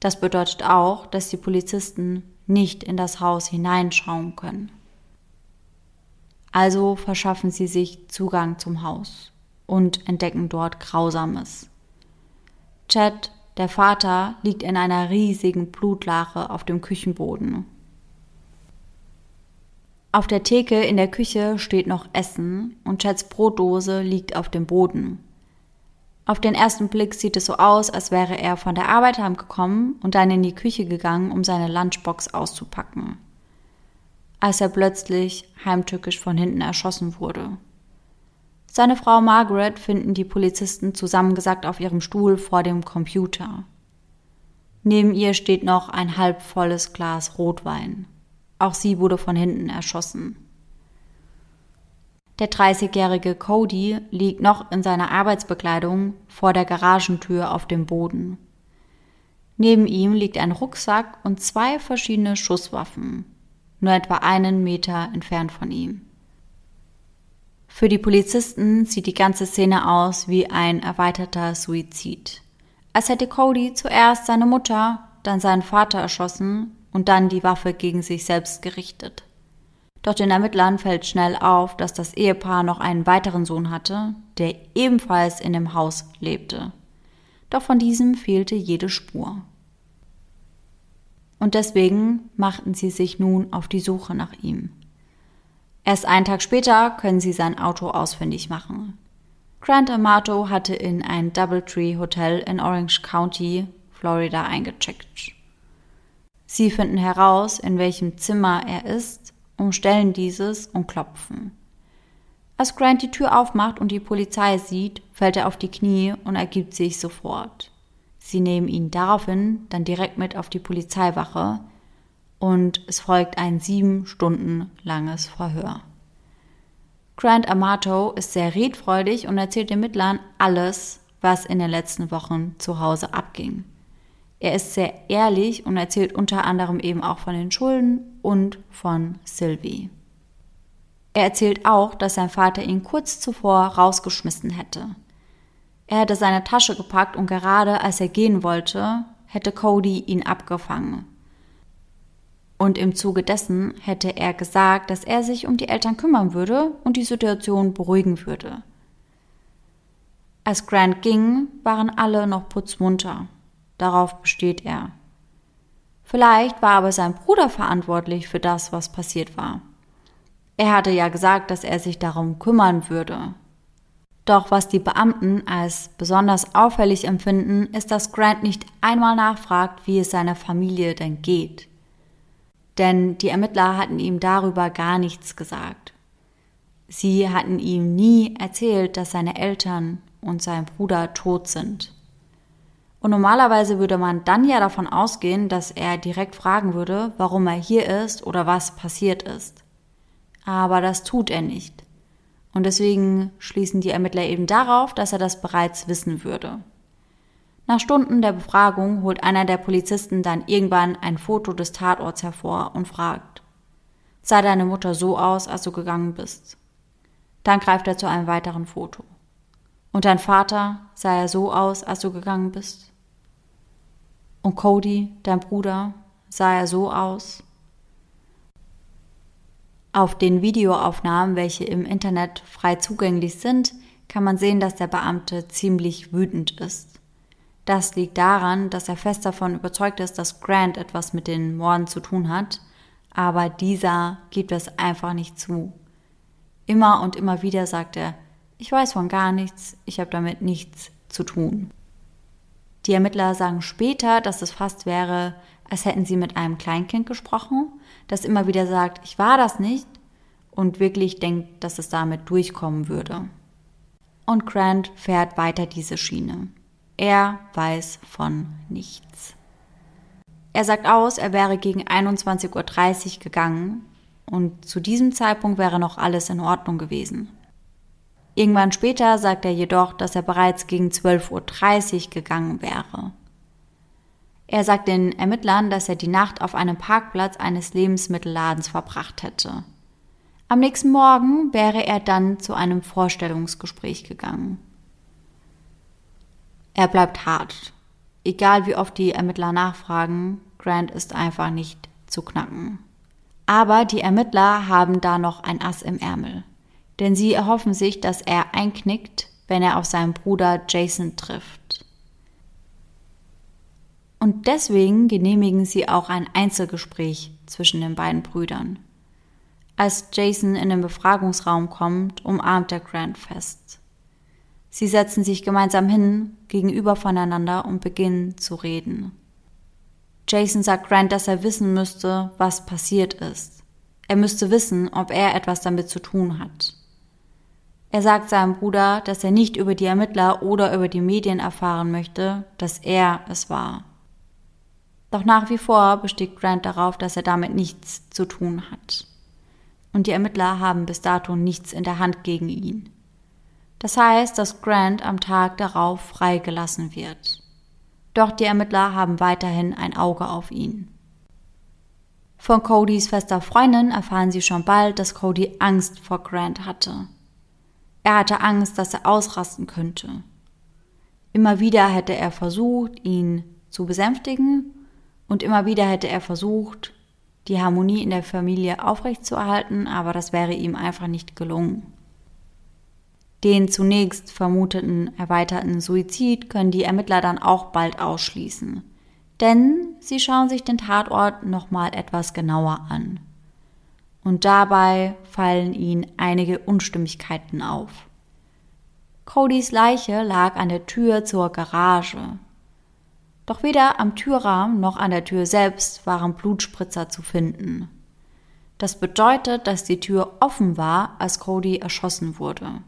Das bedeutet auch, dass die Polizisten nicht in das Haus hineinschauen können. Also verschaffen sie sich Zugang zum Haus und entdecken dort Grausames. Chad, der Vater, liegt in einer riesigen Blutlache auf dem Küchenboden. Auf der Theke in der Küche steht noch Essen und Chads Brotdose liegt auf dem Boden. Auf den ersten Blick sieht es so aus, als wäre er von der Arbeit heimgekommen und dann in die Küche gegangen, um seine Lunchbox auszupacken als er plötzlich heimtückisch von hinten erschossen wurde. Seine Frau Margaret finden die Polizisten zusammengesackt auf ihrem Stuhl vor dem Computer. Neben ihr steht noch ein halbvolles Glas Rotwein. Auch sie wurde von hinten erschossen. Der 30-jährige Cody liegt noch in seiner Arbeitsbekleidung vor der Garagentür auf dem Boden. Neben ihm liegt ein Rucksack und zwei verschiedene Schusswaffen, nur etwa einen Meter entfernt von ihm. Für die Polizisten sieht die ganze Szene aus wie ein erweiterter Suizid. Als hätte Cody zuerst seine Mutter, dann seinen Vater erschossen und dann die Waffe gegen sich selbst gerichtet. Doch den Ermittlern fällt schnell auf, dass das Ehepaar noch einen weiteren Sohn hatte, der ebenfalls in dem Haus lebte. Doch von diesem fehlte jede Spur und deswegen machten sie sich nun auf die Suche nach ihm. Erst einen Tag später können sie sein Auto ausfindig machen. Grant Amato hatte in ein Doubletree Hotel in Orange County, Florida eingecheckt. Sie finden heraus, in welchem Zimmer er ist, umstellen dieses und klopfen. Als Grant die Tür aufmacht und die Polizei sieht, fällt er auf die Knie und ergibt sich sofort. Sie nehmen ihn daraufhin dann direkt mit auf die Polizeiwache und es folgt ein sieben Stunden langes Verhör. Grant Amato ist sehr redfreudig und erzählt den Mittlern alles, was in den letzten Wochen zu Hause abging. Er ist sehr ehrlich und erzählt unter anderem eben auch von den Schulden und von Sylvie. Er erzählt auch, dass sein Vater ihn kurz zuvor rausgeschmissen hätte. Er hätte seine Tasche gepackt und gerade als er gehen wollte, hätte Cody ihn abgefangen. Und im Zuge dessen hätte er gesagt, dass er sich um die Eltern kümmern würde und die Situation beruhigen würde. Als Grant ging, waren alle noch putzmunter. Darauf besteht er. Vielleicht war aber sein Bruder verantwortlich für das, was passiert war. Er hatte ja gesagt, dass er sich darum kümmern würde. Doch was die Beamten als besonders auffällig empfinden, ist, dass Grant nicht einmal nachfragt, wie es seiner Familie denn geht. Denn die Ermittler hatten ihm darüber gar nichts gesagt. Sie hatten ihm nie erzählt, dass seine Eltern und sein Bruder tot sind. Und normalerweise würde man dann ja davon ausgehen, dass er direkt fragen würde, warum er hier ist oder was passiert ist. Aber das tut er nicht. Und deswegen schließen die Ermittler eben darauf, dass er das bereits wissen würde. Nach Stunden der Befragung holt einer der Polizisten dann irgendwann ein Foto des Tatorts hervor und fragt, sah deine Mutter so aus, als du gegangen bist? Dann greift er zu einem weiteren Foto. Und dein Vater sah er so aus, als du gegangen bist? Und Cody, dein Bruder, sah er so aus? Auf den Videoaufnahmen, welche im Internet frei zugänglich sind, kann man sehen, dass der Beamte ziemlich wütend ist. Das liegt daran, dass er fest davon überzeugt ist, dass Grant etwas mit den Morden zu tun hat, aber dieser gibt es einfach nicht zu. Immer und immer wieder sagt er, ich weiß von gar nichts, ich habe damit nichts zu tun. Die Ermittler sagen später, dass es fast wäre, als hätten sie mit einem Kleinkind gesprochen, das immer wieder sagt, ich war das nicht und wirklich denkt, dass es damit durchkommen würde. Und Grant fährt weiter diese Schiene. Er weiß von nichts. Er sagt aus, er wäre gegen 21.30 Uhr gegangen und zu diesem Zeitpunkt wäre noch alles in Ordnung gewesen. Irgendwann später sagt er jedoch, dass er bereits gegen 12.30 Uhr gegangen wäre. Er sagt den Ermittlern, dass er die Nacht auf einem Parkplatz eines Lebensmittelladens verbracht hätte. Am nächsten Morgen wäre er dann zu einem Vorstellungsgespräch gegangen. Er bleibt hart. Egal wie oft die Ermittler nachfragen, Grant ist einfach nicht zu knacken. Aber die Ermittler haben da noch ein Ass im Ärmel denn sie erhoffen sich, dass er einknickt, wenn er auf seinen Bruder Jason trifft. Und deswegen genehmigen sie auch ein Einzelgespräch zwischen den beiden Brüdern. Als Jason in den Befragungsraum kommt, umarmt er Grant fest. Sie setzen sich gemeinsam hin, gegenüber voneinander und beginnen zu reden. Jason sagt Grant, dass er wissen müsste, was passiert ist. Er müsste wissen, ob er etwas damit zu tun hat. Er sagt seinem Bruder, dass er nicht über die Ermittler oder über die Medien erfahren möchte, dass er es war. Doch nach wie vor besteht Grant darauf, dass er damit nichts zu tun hat. Und die Ermittler haben bis dato nichts in der Hand gegen ihn. Das heißt, dass Grant am Tag darauf freigelassen wird. Doch die Ermittler haben weiterhin ein Auge auf ihn. Von Codys fester Freundin erfahren sie schon bald, dass Cody Angst vor Grant hatte. Er hatte Angst, dass er ausrasten könnte. Immer wieder hätte er versucht, ihn zu besänftigen und immer wieder hätte er versucht, die Harmonie in der Familie aufrechtzuerhalten, aber das wäre ihm einfach nicht gelungen. Den zunächst vermuteten erweiterten Suizid können die Ermittler dann auch bald ausschließen, denn sie schauen sich den Tatort nochmal etwas genauer an und dabei fallen ihnen einige Unstimmigkeiten auf. Codys Leiche lag an der Tür zur Garage. Doch weder am Türrahmen noch an der Tür selbst waren Blutspritzer zu finden. Das bedeutet, dass die Tür offen war, als Cody erschossen wurde.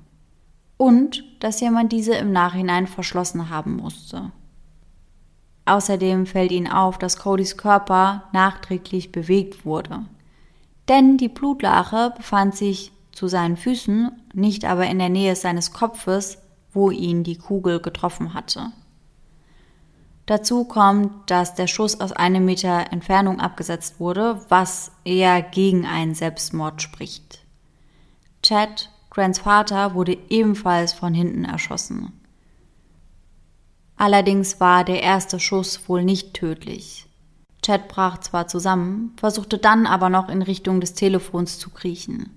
Und dass jemand diese im Nachhinein verschlossen haben musste. Außerdem fällt ihnen auf, dass Codys Körper nachträglich bewegt wurde denn die Blutlache befand sich zu seinen Füßen, nicht aber in der Nähe seines Kopfes, wo ihn die Kugel getroffen hatte. Dazu kommt, dass der Schuss aus einem Meter Entfernung abgesetzt wurde, was eher gegen einen Selbstmord spricht. Chad, Grants Vater, wurde ebenfalls von hinten erschossen. Allerdings war der erste Schuss wohl nicht tödlich. Chad brach zwar zusammen, versuchte dann aber noch in Richtung des Telefons zu kriechen.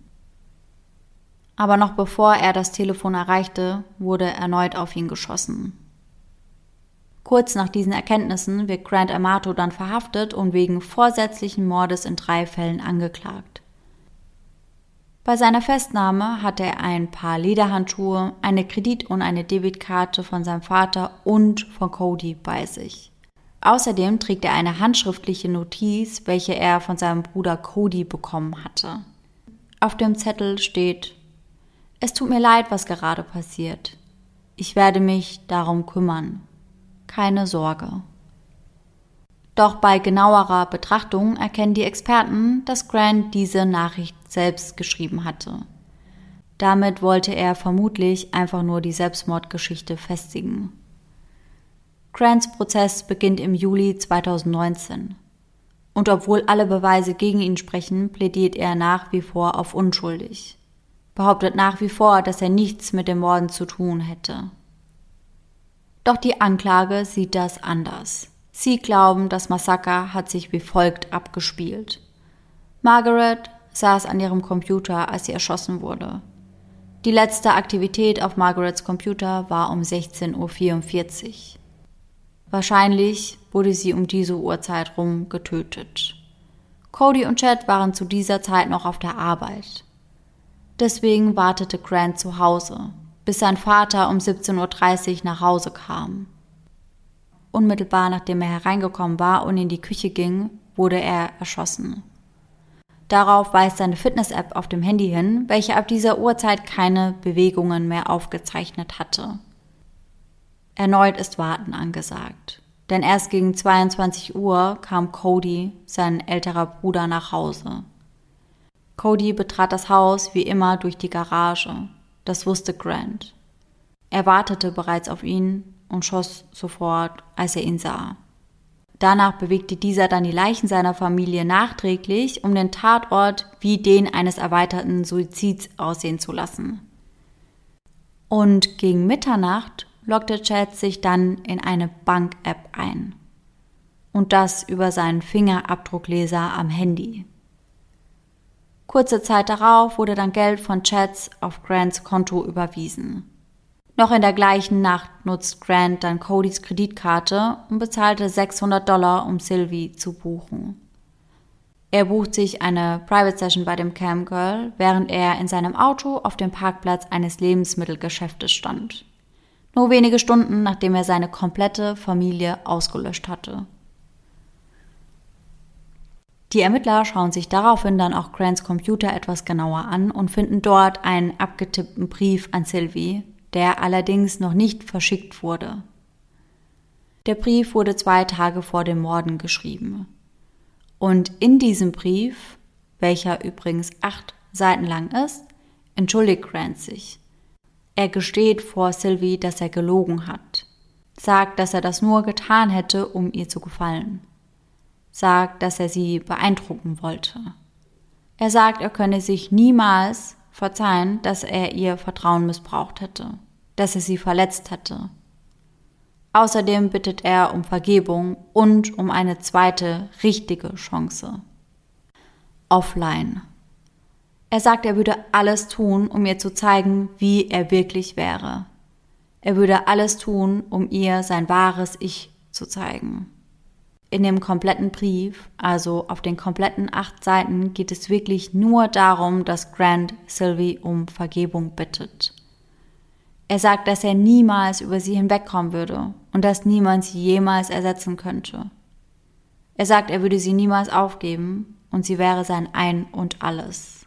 Aber noch bevor er das Telefon erreichte, wurde erneut auf ihn geschossen. Kurz nach diesen Erkenntnissen wird Grant Amato dann verhaftet und wegen vorsätzlichen Mordes in drei Fällen angeklagt. Bei seiner Festnahme hatte er ein paar Lederhandschuhe, eine Kredit- und eine Debitkarte von seinem Vater und von Cody bei sich. Außerdem trägt er eine handschriftliche Notiz, welche er von seinem Bruder Cody bekommen hatte. Auf dem Zettel steht Es tut mir leid, was gerade passiert. Ich werde mich darum kümmern. Keine Sorge. Doch bei genauerer Betrachtung erkennen die Experten, dass Grant diese Nachricht selbst geschrieben hatte. Damit wollte er vermutlich einfach nur die Selbstmordgeschichte festigen. Grants Prozess beginnt im Juli 2019. Und obwohl alle Beweise gegen ihn sprechen, plädiert er nach wie vor auf unschuldig. Behauptet nach wie vor, dass er nichts mit dem Morden zu tun hätte. Doch die Anklage sieht das anders. Sie glauben, das Massaker hat sich wie folgt abgespielt. Margaret saß an ihrem Computer, als sie erschossen wurde. Die letzte Aktivität auf Margarets Computer war um 16.44 Uhr. Wahrscheinlich wurde sie um diese Uhrzeit rum getötet. Cody und Chad waren zu dieser Zeit noch auf der Arbeit. Deswegen wartete Grant zu Hause, bis sein Vater um 17.30 Uhr nach Hause kam. Unmittelbar nachdem er hereingekommen war und in die Küche ging, wurde er erschossen. Darauf weist seine Fitness-App auf dem Handy hin, welche ab dieser Uhrzeit keine Bewegungen mehr aufgezeichnet hatte. Erneut ist Warten angesagt, denn erst gegen 22 Uhr kam Cody, sein älterer Bruder, nach Hause. Cody betrat das Haus wie immer durch die Garage. Das wusste Grant. Er wartete bereits auf ihn und schoss sofort, als er ihn sah. Danach bewegte dieser dann die Leichen seiner Familie nachträglich, um den Tatort wie den eines erweiterten Suizids aussehen zu lassen. Und gegen Mitternacht loggte Chad sich dann in eine Bank-App ein. Und das über seinen Fingerabdruckleser am Handy. Kurze Zeit darauf wurde dann Geld von Chads auf Grants Konto überwiesen. Noch in der gleichen Nacht nutzt Grant dann Codys Kreditkarte und bezahlte 600 Dollar, um Sylvie zu buchen. Er bucht sich eine Private Session bei dem Camgirl, während er in seinem Auto auf dem Parkplatz eines Lebensmittelgeschäftes stand. Nur wenige Stunden nachdem er seine komplette Familie ausgelöscht hatte. Die Ermittler schauen sich daraufhin dann auch Grants Computer etwas genauer an und finden dort einen abgetippten Brief an Sylvie, der allerdings noch nicht verschickt wurde. Der Brief wurde zwei Tage vor dem Morden geschrieben. Und in diesem Brief, welcher übrigens acht Seiten lang ist, entschuldigt Grant sich. Er gesteht vor Sylvie, dass er gelogen hat. Sagt, dass er das nur getan hätte, um ihr zu gefallen. Sagt, dass er sie beeindrucken wollte. Er sagt, er könne sich niemals verzeihen, dass er ihr Vertrauen missbraucht hätte, dass er sie verletzt hätte. Außerdem bittet er um Vergebung und um eine zweite richtige Chance. Offline. Er sagt, er würde alles tun, um ihr zu zeigen, wie er wirklich wäre. Er würde alles tun, um ihr sein wahres Ich zu zeigen in dem kompletten Brief, also auf den kompletten acht Seiten, geht es wirklich nur darum, dass Grant Sylvie um Vergebung bittet. Er sagt, dass er niemals über sie hinwegkommen würde und dass niemand sie jemals ersetzen könnte. Er sagt, er würde sie niemals aufgeben und sie wäre sein Ein und alles.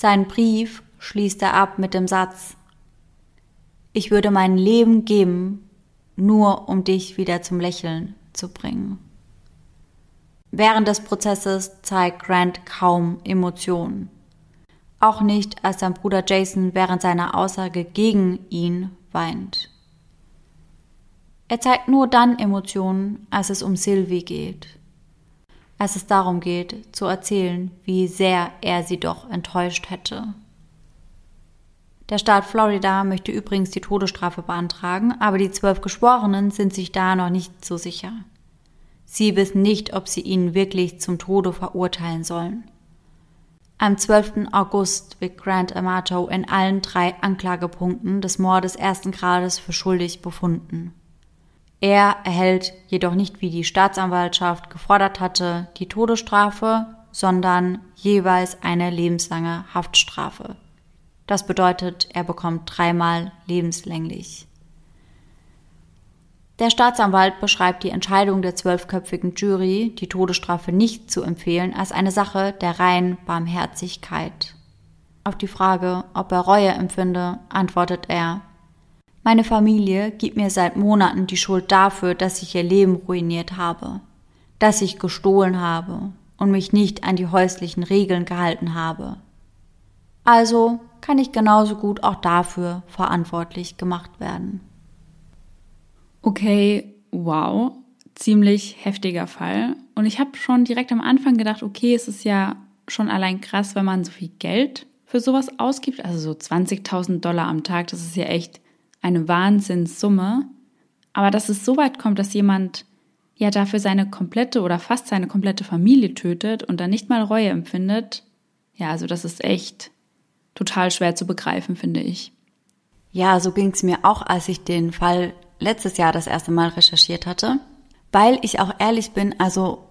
Sein Brief schließt er ab mit dem Satz, ich würde mein Leben geben, nur um dich wieder zum Lächeln zu bringen. Während des Prozesses zeigt Grant kaum Emotionen. Auch nicht, als sein Bruder Jason während seiner Aussage gegen ihn weint. Er zeigt nur dann Emotionen, als es um Sylvie geht. Als es darum geht, zu erzählen, wie sehr er sie doch enttäuscht hätte. Der Staat Florida möchte übrigens die Todesstrafe beantragen, aber die zwölf Geschworenen sind sich da noch nicht so sicher. Sie wissen nicht, ob sie ihn wirklich zum Tode verurteilen sollen. Am 12. August wird Grant Amato in allen drei Anklagepunkten des Mordes ersten Grades für schuldig befunden. Er erhält jedoch nicht, wie die Staatsanwaltschaft gefordert hatte, die Todesstrafe, sondern jeweils eine lebenslange Haftstrafe. Das bedeutet, er bekommt dreimal lebenslänglich. Der Staatsanwalt beschreibt die Entscheidung der zwölfköpfigen Jury, die Todesstrafe nicht zu empfehlen, als eine Sache der reinen Barmherzigkeit. Auf die Frage, ob er Reue empfinde, antwortet er, meine Familie gibt mir seit Monaten die Schuld dafür, dass ich ihr Leben ruiniert habe, dass ich gestohlen habe und mich nicht an die häuslichen Regeln gehalten habe. Also kann ich genauso gut auch dafür verantwortlich gemacht werden. Okay, wow, ziemlich heftiger Fall. Und ich habe schon direkt am Anfang gedacht, okay, es ist ja schon allein krass, wenn man so viel Geld für sowas ausgibt. Also so 20.000 Dollar am Tag, das ist ja echt eine Wahnsinnssumme. Aber dass es so weit kommt, dass jemand ja dafür seine komplette oder fast seine komplette Familie tötet und dann nicht mal Reue empfindet, ja, also das ist echt total schwer zu begreifen, finde ich. Ja, so ging es mir auch, als ich den Fall letztes Jahr das erste Mal recherchiert hatte, weil ich auch ehrlich bin, also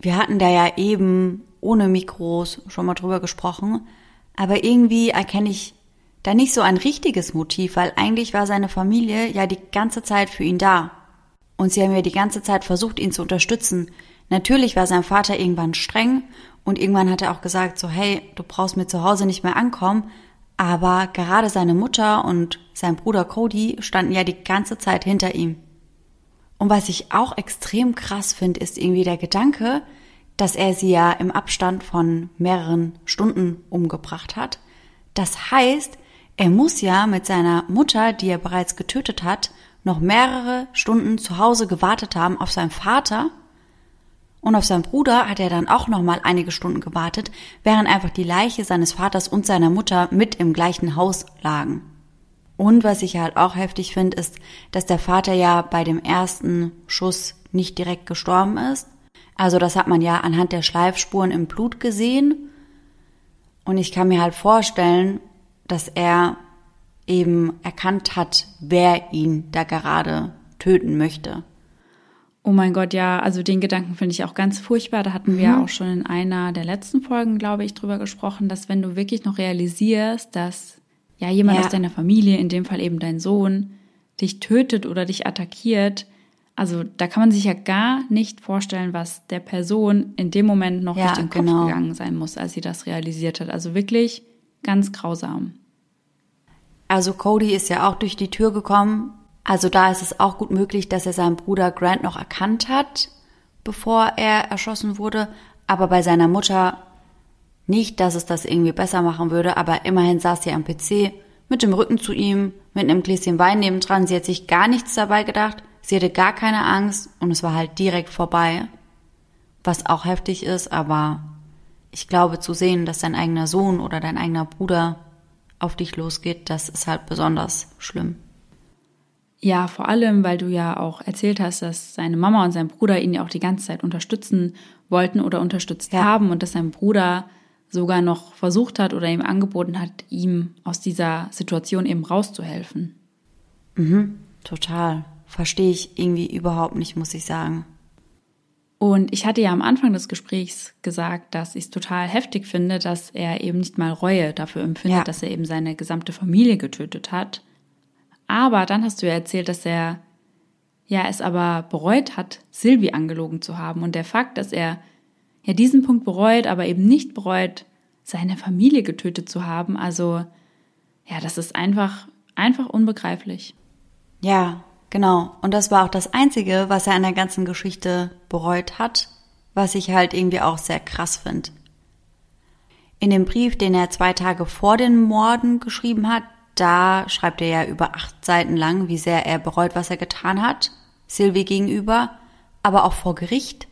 wir hatten da ja eben ohne Mikros schon mal drüber gesprochen, aber irgendwie erkenne ich da nicht so ein richtiges Motiv, weil eigentlich war seine Familie ja die ganze Zeit für ihn da. Und sie haben ja die ganze Zeit versucht, ihn zu unterstützen. Natürlich war sein Vater irgendwann streng und irgendwann hat er auch gesagt, so hey, du brauchst mir zu Hause nicht mehr ankommen. Aber gerade seine Mutter und sein Bruder Cody standen ja die ganze Zeit hinter ihm. Und was ich auch extrem krass finde, ist irgendwie der Gedanke, dass er sie ja im Abstand von mehreren Stunden umgebracht hat. Das heißt, er muss ja mit seiner Mutter, die er bereits getötet hat, noch mehrere Stunden zu Hause gewartet haben auf seinen Vater und auf seinen Bruder hat er dann auch noch mal einige Stunden gewartet, während einfach die Leiche seines Vaters und seiner Mutter mit im gleichen Haus lagen. Und was ich halt auch heftig finde, ist, dass der Vater ja bei dem ersten Schuss nicht direkt gestorben ist. Also das hat man ja anhand der Schleifspuren im Blut gesehen. Und ich kann mir halt vorstellen, dass er eben erkannt hat, wer ihn da gerade töten möchte. Oh mein Gott, ja, also den Gedanken finde ich auch ganz furchtbar. Da hatten mhm. wir auch schon in einer der letzten Folgen, glaube ich, drüber gesprochen, dass wenn du wirklich noch realisierst, dass ja jemand ja. aus deiner Familie, in dem Fall eben dein Sohn, dich tötet oder dich attackiert, also da kann man sich ja gar nicht vorstellen, was der Person in dem Moment noch ja, durch den Kopf genau. gegangen sein muss, als sie das realisiert hat. Also wirklich ganz grausam. Also Cody ist ja auch durch die Tür gekommen. Also da ist es auch gut möglich, dass er seinen Bruder Grant noch erkannt hat, bevor er erschossen wurde. Aber bei seiner Mutter nicht, dass es das irgendwie besser machen würde. Aber immerhin saß sie am PC mit dem Rücken zu ihm, mit einem Gläschen Wein nebendran. Sie hat sich gar nichts dabei gedacht. Sie hatte gar keine Angst und es war halt direkt vorbei. Was auch heftig ist, aber ich glaube zu sehen, dass dein eigener Sohn oder dein eigener Bruder auf dich losgeht, das ist halt besonders schlimm. Ja, vor allem, weil du ja auch erzählt hast, dass seine Mama und sein Bruder ihn ja auch die ganze Zeit unterstützen wollten oder unterstützt ja. haben und dass sein Bruder sogar noch versucht hat oder ihm angeboten hat, ihm aus dieser Situation eben rauszuhelfen. Mhm, total. Verstehe ich irgendwie überhaupt nicht, muss ich sagen. Und ich hatte ja am Anfang des Gesprächs gesagt, dass ich es total heftig finde, dass er eben nicht mal Reue dafür empfindet, ja. dass er eben seine gesamte Familie getötet hat. Aber dann hast du ja erzählt, dass er ja es aber bereut hat, Sylvie angelogen zu haben. Und der Fakt, dass er ja diesen Punkt bereut, aber eben nicht bereut, seine Familie getötet zu haben, also ja, das ist einfach, einfach unbegreiflich. Ja, Genau. Und das war auch das Einzige, was er an der ganzen Geschichte bereut hat, was ich halt irgendwie auch sehr krass finde. In dem Brief, den er zwei Tage vor den Morden geschrieben hat, da schreibt er ja über acht Seiten lang, wie sehr er bereut, was er getan hat, Sylvie gegenüber, aber auch vor Gericht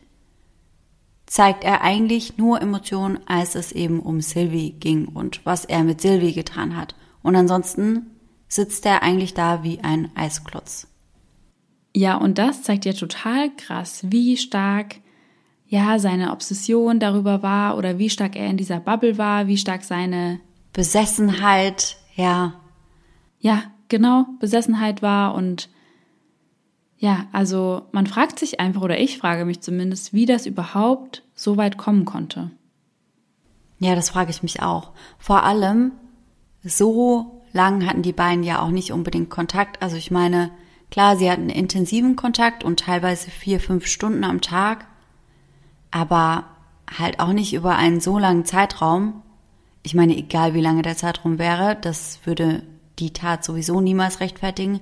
zeigt er eigentlich nur Emotionen, als es eben um Sylvie ging und was er mit Sylvie getan hat. Und ansonsten sitzt er eigentlich da wie ein Eisklotz. Ja, und das zeigt ja total krass, wie stark ja seine Obsession darüber war oder wie stark er in dieser Bubble war, wie stark seine Besessenheit, ja. Ja, genau, Besessenheit war und Ja, also man fragt sich einfach, oder ich frage mich zumindest, wie das überhaupt so weit kommen konnte. Ja, das frage ich mich auch. Vor allem, so lang hatten die beiden ja auch nicht unbedingt Kontakt. Also ich meine, klar, sie hatten intensiven Kontakt und teilweise vier, fünf Stunden am Tag, aber halt auch nicht über einen so langen Zeitraum. Ich meine, egal wie lange der Zeitraum wäre, das würde die Tat sowieso niemals rechtfertigen,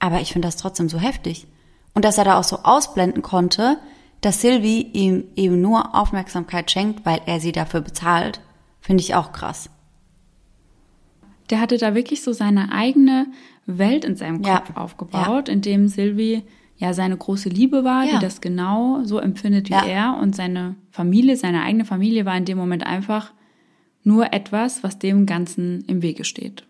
aber ich finde das trotzdem so heftig. Und dass er da auch so ausblenden konnte, dass Sylvie ihm eben nur Aufmerksamkeit schenkt, weil er sie dafür bezahlt, finde ich auch krass. Der hatte da wirklich so seine eigene Welt in seinem Kopf ja. aufgebaut, ja. in dem Sylvie ja seine große Liebe war, ja. die das genau so empfindet wie er und seine Familie, seine eigene Familie war in dem Moment einfach nur etwas, was dem Ganzen im Wege steht.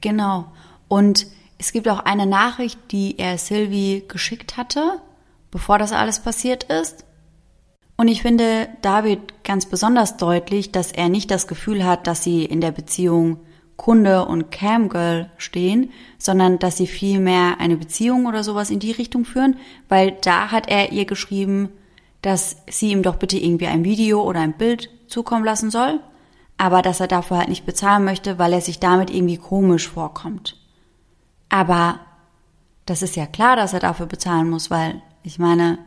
Genau. Und es gibt auch eine Nachricht, die er Sylvie geschickt hatte, bevor das alles passiert ist. Und ich finde, da wird ganz besonders deutlich, dass er nicht das Gefühl hat, dass sie in der Beziehung Kunde und Camgirl stehen, sondern dass sie vielmehr eine Beziehung oder sowas in die Richtung führen, weil da hat er ihr geschrieben, dass sie ihm doch bitte irgendwie ein Video oder ein Bild zukommen lassen soll, aber dass er dafür halt nicht bezahlen möchte, weil er sich damit irgendwie komisch vorkommt. Aber das ist ja klar, dass er dafür bezahlen muss, weil ich meine,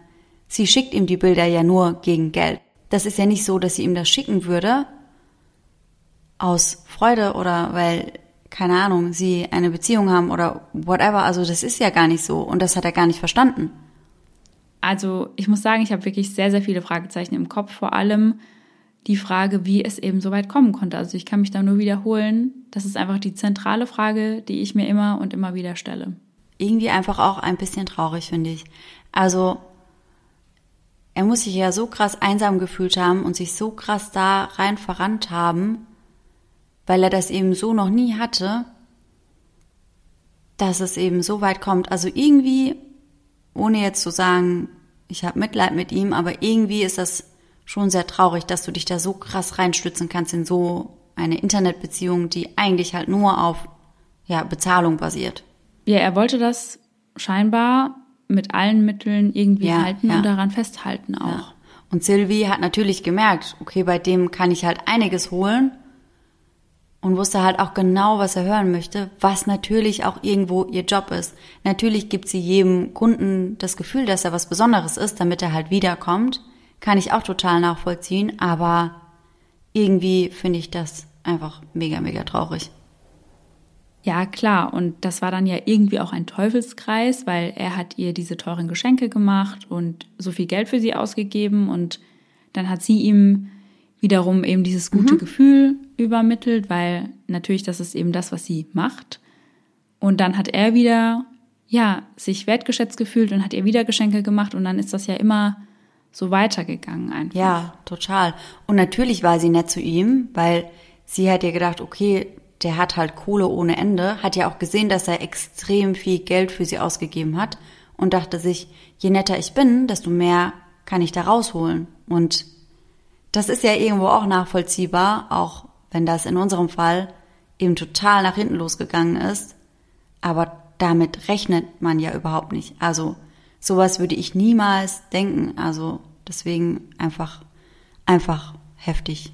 sie schickt ihm die Bilder ja nur gegen Geld. Das ist ja nicht so, dass sie ihm das schicken würde aus Freude oder weil, keine Ahnung, sie eine Beziehung haben oder whatever. Also das ist ja gar nicht so und das hat er gar nicht verstanden. Also ich muss sagen, ich habe wirklich sehr, sehr viele Fragezeichen im Kopf. Vor allem die Frage, wie es eben so weit kommen konnte. Also ich kann mich da nur wiederholen. Das ist einfach die zentrale Frage, die ich mir immer und immer wieder stelle. Irgendwie einfach auch ein bisschen traurig, finde ich. Also er muss sich ja so krass einsam gefühlt haben und sich so krass da rein verrannt haben, weil er das eben so noch nie hatte, dass es eben so weit kommt. Also irgendwie, ohne jetzt zu sagen, ich habe Mitleid mit ihm, aber irgendwie ist das schon sehr traurig, dass du dich da so krass reinstützen kannst in so eine Internetbeziehung, die eigentlich halt nur auf ja, Bezahlung basiert. Ja, er wollte das scheinbar mit allen Mitteln irgendwie ja, halten ja. und daran festhalten auch. Ja. Und Sylvie hat natürlich gemerkt, okay, bei dem kann ich halt einiges holen und wusste halt auch genau, was er hören möchte, was natürlich auch irgendwo ihr Job ist. Natürlich gibt sie jedem Kunden das Gefühl, dass er was Besonderes ist, damit er halt wiederkommt kann ich auch total nachvollziehen, aber irgendwie finde ich das einfach mega, mega traurig. Ja, klar. Und das war dann ja irgendwie auch ein Teufelskreis, weil er hat ihr diese teuren Geschenke gemacht und so viel Geld für sie ausgegeben und dann hat sie ihm wiederum eben dieses gute mhm. Gefühl übermittelt, weil natürlich das ist eben das, was sie macht. Und dann hat er wieder, ja, sich wertgeschätzt gefühlt und hat ihr wieder Geschenke gemacht und dann ist das ja immer so weitergegangen einfach. Ja, total. Und natürlich war sie nett zu ihm, weil sie hat ja gedacht, okay, der hat halt Kohle ohne Ende, hat ja auch gesehen, dass er extrem viel Geld für sie ausgegeben hat und dachte sich, je netter ich bin, desto mehr kann ich da rausholen. Und das ist ja irgendwo auch nachvollziehbar, auch wenn das in unserem Fall eben total nach hinten losgegangen ist. Aber damit rechnet man ja überhaupt nicht. Also sowas würde ich niemals denken. Also deswegen einfach, einfach heftig.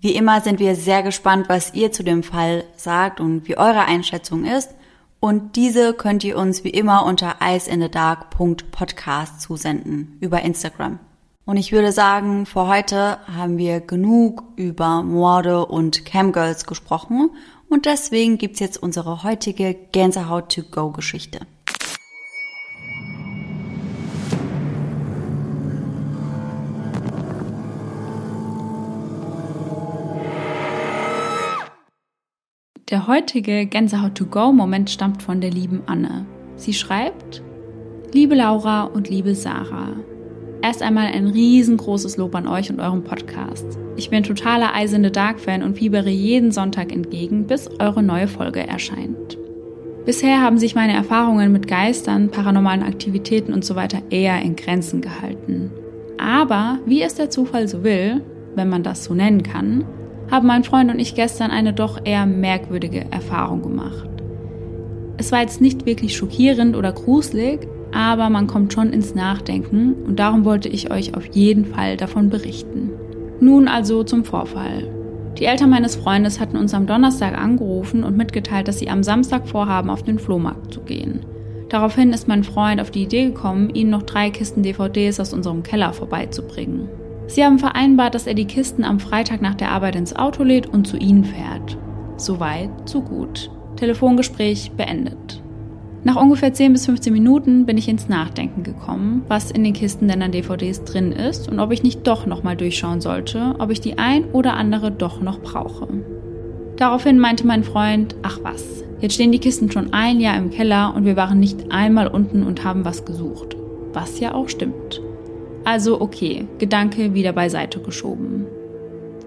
Wie immer sind wir sehr gespannt, was ihr zu dem Fall sagt und wie eure Einschätzung ist. Und diese könnt ihr uns wie immer unter iceinthedark.podcast zusenden über Instagram. Und ich würde sagen, für heute haben wir genug über Morde und Camgirls gesprochen und deswegen gibt's jetzt unsere heutige Gänsehaut-to-go-Geschichte. Der heutige Gänsehaut-to-go-Moment stammt von der lieben Anne. Sie schreibt, Liebe Laura und liebe Sarah, erst einmal ein riesengroßes Lob an euch und eurem Podcast. Ich bin totaler Eisende Dark-Fan und fiebere jeden Sonntag entgegen, bis eure neue Folge erscheint. Bisher haben sich meine Erfahrungen mit Geistern, paranormalen Aktivitäten und so weiter eher in Grenzen gehalten. Aber, wie es der Zufall so will, wenn man das so nennen kann, haben mein Freund und ich gestern eine doch eher merkwürdige Erfahrung gemacht. Es war jetzt nicht wirklich schockierend oder gruselig, aber man kommt schon ins Nachdenken und darum wollte ich euch auf jeden Fall davon berichten. Nun also zum Vorfall. Die Eltern meines Freundes hatten uns am Donnerstag angerufen und mitgeteilt, dass sie am Samstag vorhaben, auf den Flohmarkt zu gehen. Daraufhin ist mein Freund auf die Idee gekommen, ihnen noch drei Kisten DVDs aus unserem Keller vorbeizubringen. Sie haben vereinbart, dass er die Kisten am Freitag nach der Arbeit ins Auto lädt und zu ihnen fährt. Soweit, so gut. Telefongespräch beendet. Nach ungefähr 10 bis 15 Minuten bin ich ins Nachdenken gekommen, was in den Kisten denn an DVDs drin ist und ob ich nicht doch nochmal durchschauen sollte, ob ich die ein oder andere doch noch brauche. Daraufhin meinte mein Freund, ach was, jetzt stehen die Kisten schon ein Jahr im Keller und wir waren nicht einmal unten und haben was gesucht. Was ja auch stimmt. Also okay, Gedanke wieder beiseite geschoben.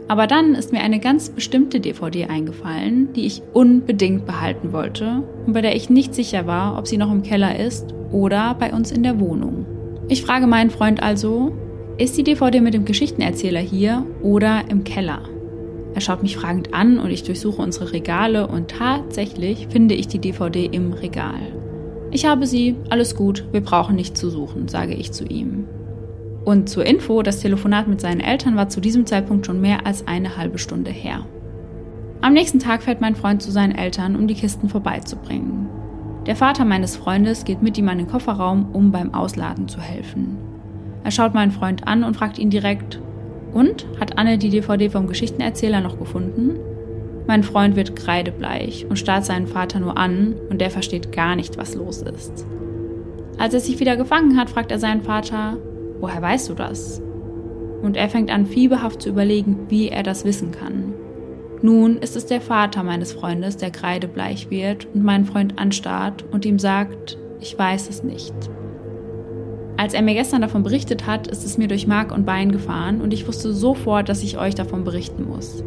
Aber dann ist mir eine ganz bestimmte DVD eingefallen, die ich unbedingt behalten wollte und bei der ich nicht sicher war, ob sie noch im Keller ist oder bei uns in der Wohnung. Ich frage meinen Freund also, ist die DVD mit dem Geschichtenerzähler hier oder im Keller? Er schaut mich fragend an und ich durchsuche unsere Regale und tatsächlich finde ich die DVD im Regal. Ich habe sie, alles gut, wir brauchen nicht zu suchen, sage ich zu ihm. Und zur Info, das Telefonat mit seinen Eltern war zu diesem Zeitpunkt schon mehr als eine halbe Stunde her. Am nächsten Tag fährt mein Freund zu seinen Eltern, um die Kisten vorbeizubringen. Der Vater meines Freundes geht mit ihm an den Kofferraum, um beim Ausladen zu helfen. Er schaut meinen Freund an und fragt ihn direkt, und, hat Anne die DVD vom Geschichtenerzähler noch gefunden? Mein Freund wird kreidebleich und starrt seinen Vater nur an und der versteht gar nicht, was los ist. Als er sich wieder gefangen hat, fragt er seinen Vater, Woher weißt du das? Und er fängt an, fieberhaft zu überlegen, wie er das wissen kann. Nun ist es der Vater meines Freundes, der kreidebleich wird und meinen Freund anstarrt und ihm sagt, ich weiß es nicht. Als er mir gestern davon berichtet hat, ist es mir durch Mark und Bein gefahren und ich wusste sofort, dass ich euch davon berichten muss.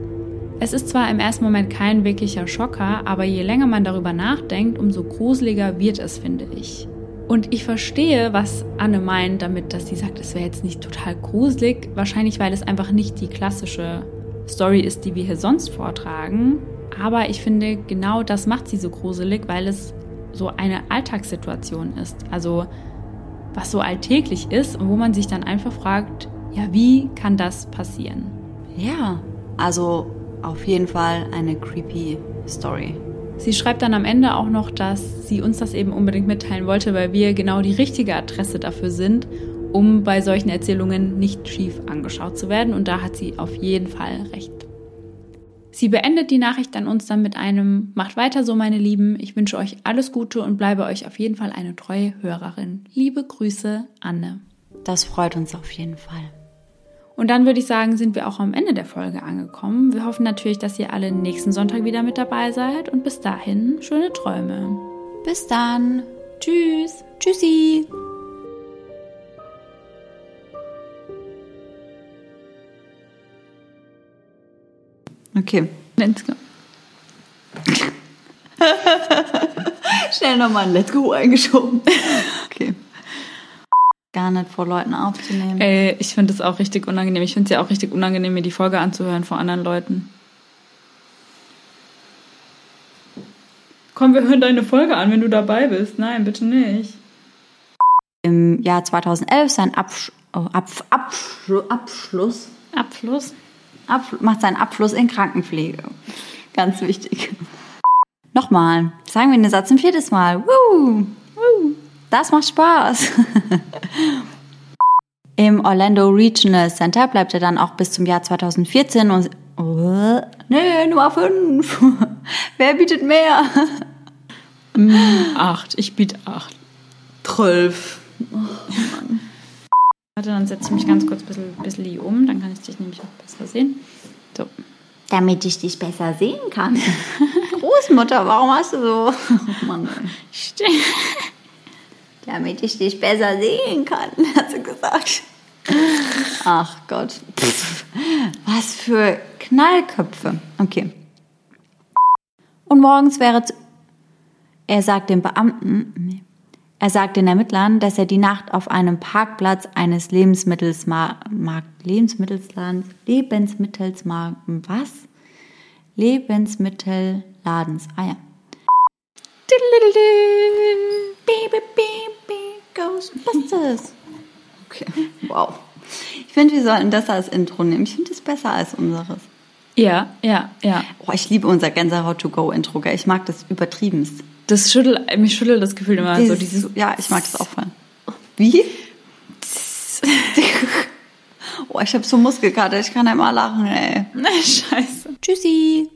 Es ist zwar im ersten Moment kein wirklicher Schocker, aber je länger man darüber nachdenkt, umso gruseliger wird es, finde ich. Und ich verstehe, was Anne meint damit, dass sie sagt, es wäre jetzt nicht total gruselig. Wahrscheinlich, weil es einfach nicht die klassische Story ist, die wir hier sonst vortragen. Aber ich finde, genau das macht sie so gruselig, weil es so eine Alltagssituation ist. Also was so alltäglich ist und wo man sich dann einfach fragt, ja, wie kann das passieren? Ja, also auf jeden Fall eine creepy Story. Sie schreibt dann am Ende auch noch, dass sie uns das eben unbedingt mitteilen wollte, weil wir genau die richtige Adresse dafür sind, um bei solchen Erzählungen nicht schief angeschaut zu werden. Und da hat sie auf jeden Fall recht. Sie beendet die Nachricht an uns dann mit einem Macht weiter so, meine Lieben. Ich wünsche euch alles Gute und bleibe euch auf jeden Fall eine treue Hörerin. Liebe Grüße, Anne. Das freut uns auf jeden Fall. Und dann würde ich sagen, sind wir auch am Ende der Folge angekommen. Wir hoffen natürlich, dass ihr alle nächsten Sonntag wieder mit dabei seid und bis dahin schöne Träume. Bis dann. Tschüss. Tschüssi. Okay, let's go. Schnell nochmal ein Let's Go eingeschoben. Okay gar nicht vor Leuten aufzunehmen. Ey, ich finde es auch richtig unangenehm. Ich finde es ja auch richtig unangenehm, mir die Folge anzuhören vor anderen Leuten. Komm, wir hören deine Folge an, wenn du dabei bist. Nein, bitte nicht. Im Jahr 2011 sein Absch oh, Ab Abschlu Abschluss. Abschluss? Ab macht seinen Abschluss in Krankenpflege. Ganz wichtig. Nochmal. Sagen wir den Satz ein viertes Mal. Woo! Das macht Spaß. Im Orlando Regional Center bleibt er dann auch bis zum Jahr 2014 und oh, nee, Nummer 5. Wer bietet mehr? acht, ich biete acht. Zwölf. Oh, Warte, dann setze ich mich ganz kurz ein bisschen, bisschen um, dann kann ich dich nämlich auch besser sehen. So. Damit ich dich besser sehen kann. Großmutter, warum hast du so? Oh Mann. Stimmt. Damit ich dich besser sehen kann, hat sie gesagt. Ach Gott. Was für Knallköpfe. Okay. Und morgens wäre. Er sagt dem Beamten. Nee. Er sagt den Ermittlern, dass er die Nacht auf einem Parkplatz eines Lebensmittelsmarkt, Lebensmittelslands, Lebensmittelsmarkt, was? Lebensmittelladens. Ah ja. Ghostbusters. Okay, wow. Ich finde, wir sollten das als Intro nehmen. Ich finde es besser als unseres. Ja, ja, ja. Oh, ich liebe unser Gänsehaut to go Intro, gell? Ich mag das übertriebenst. Das schüttelt, mich schüttelt das Gefühl immer so dieses. ja, ich mag das auch voll. Wie? oh, ich habe so Muskelkater, ich kann einmal lachen, ey. Scheiße. Tschüssi.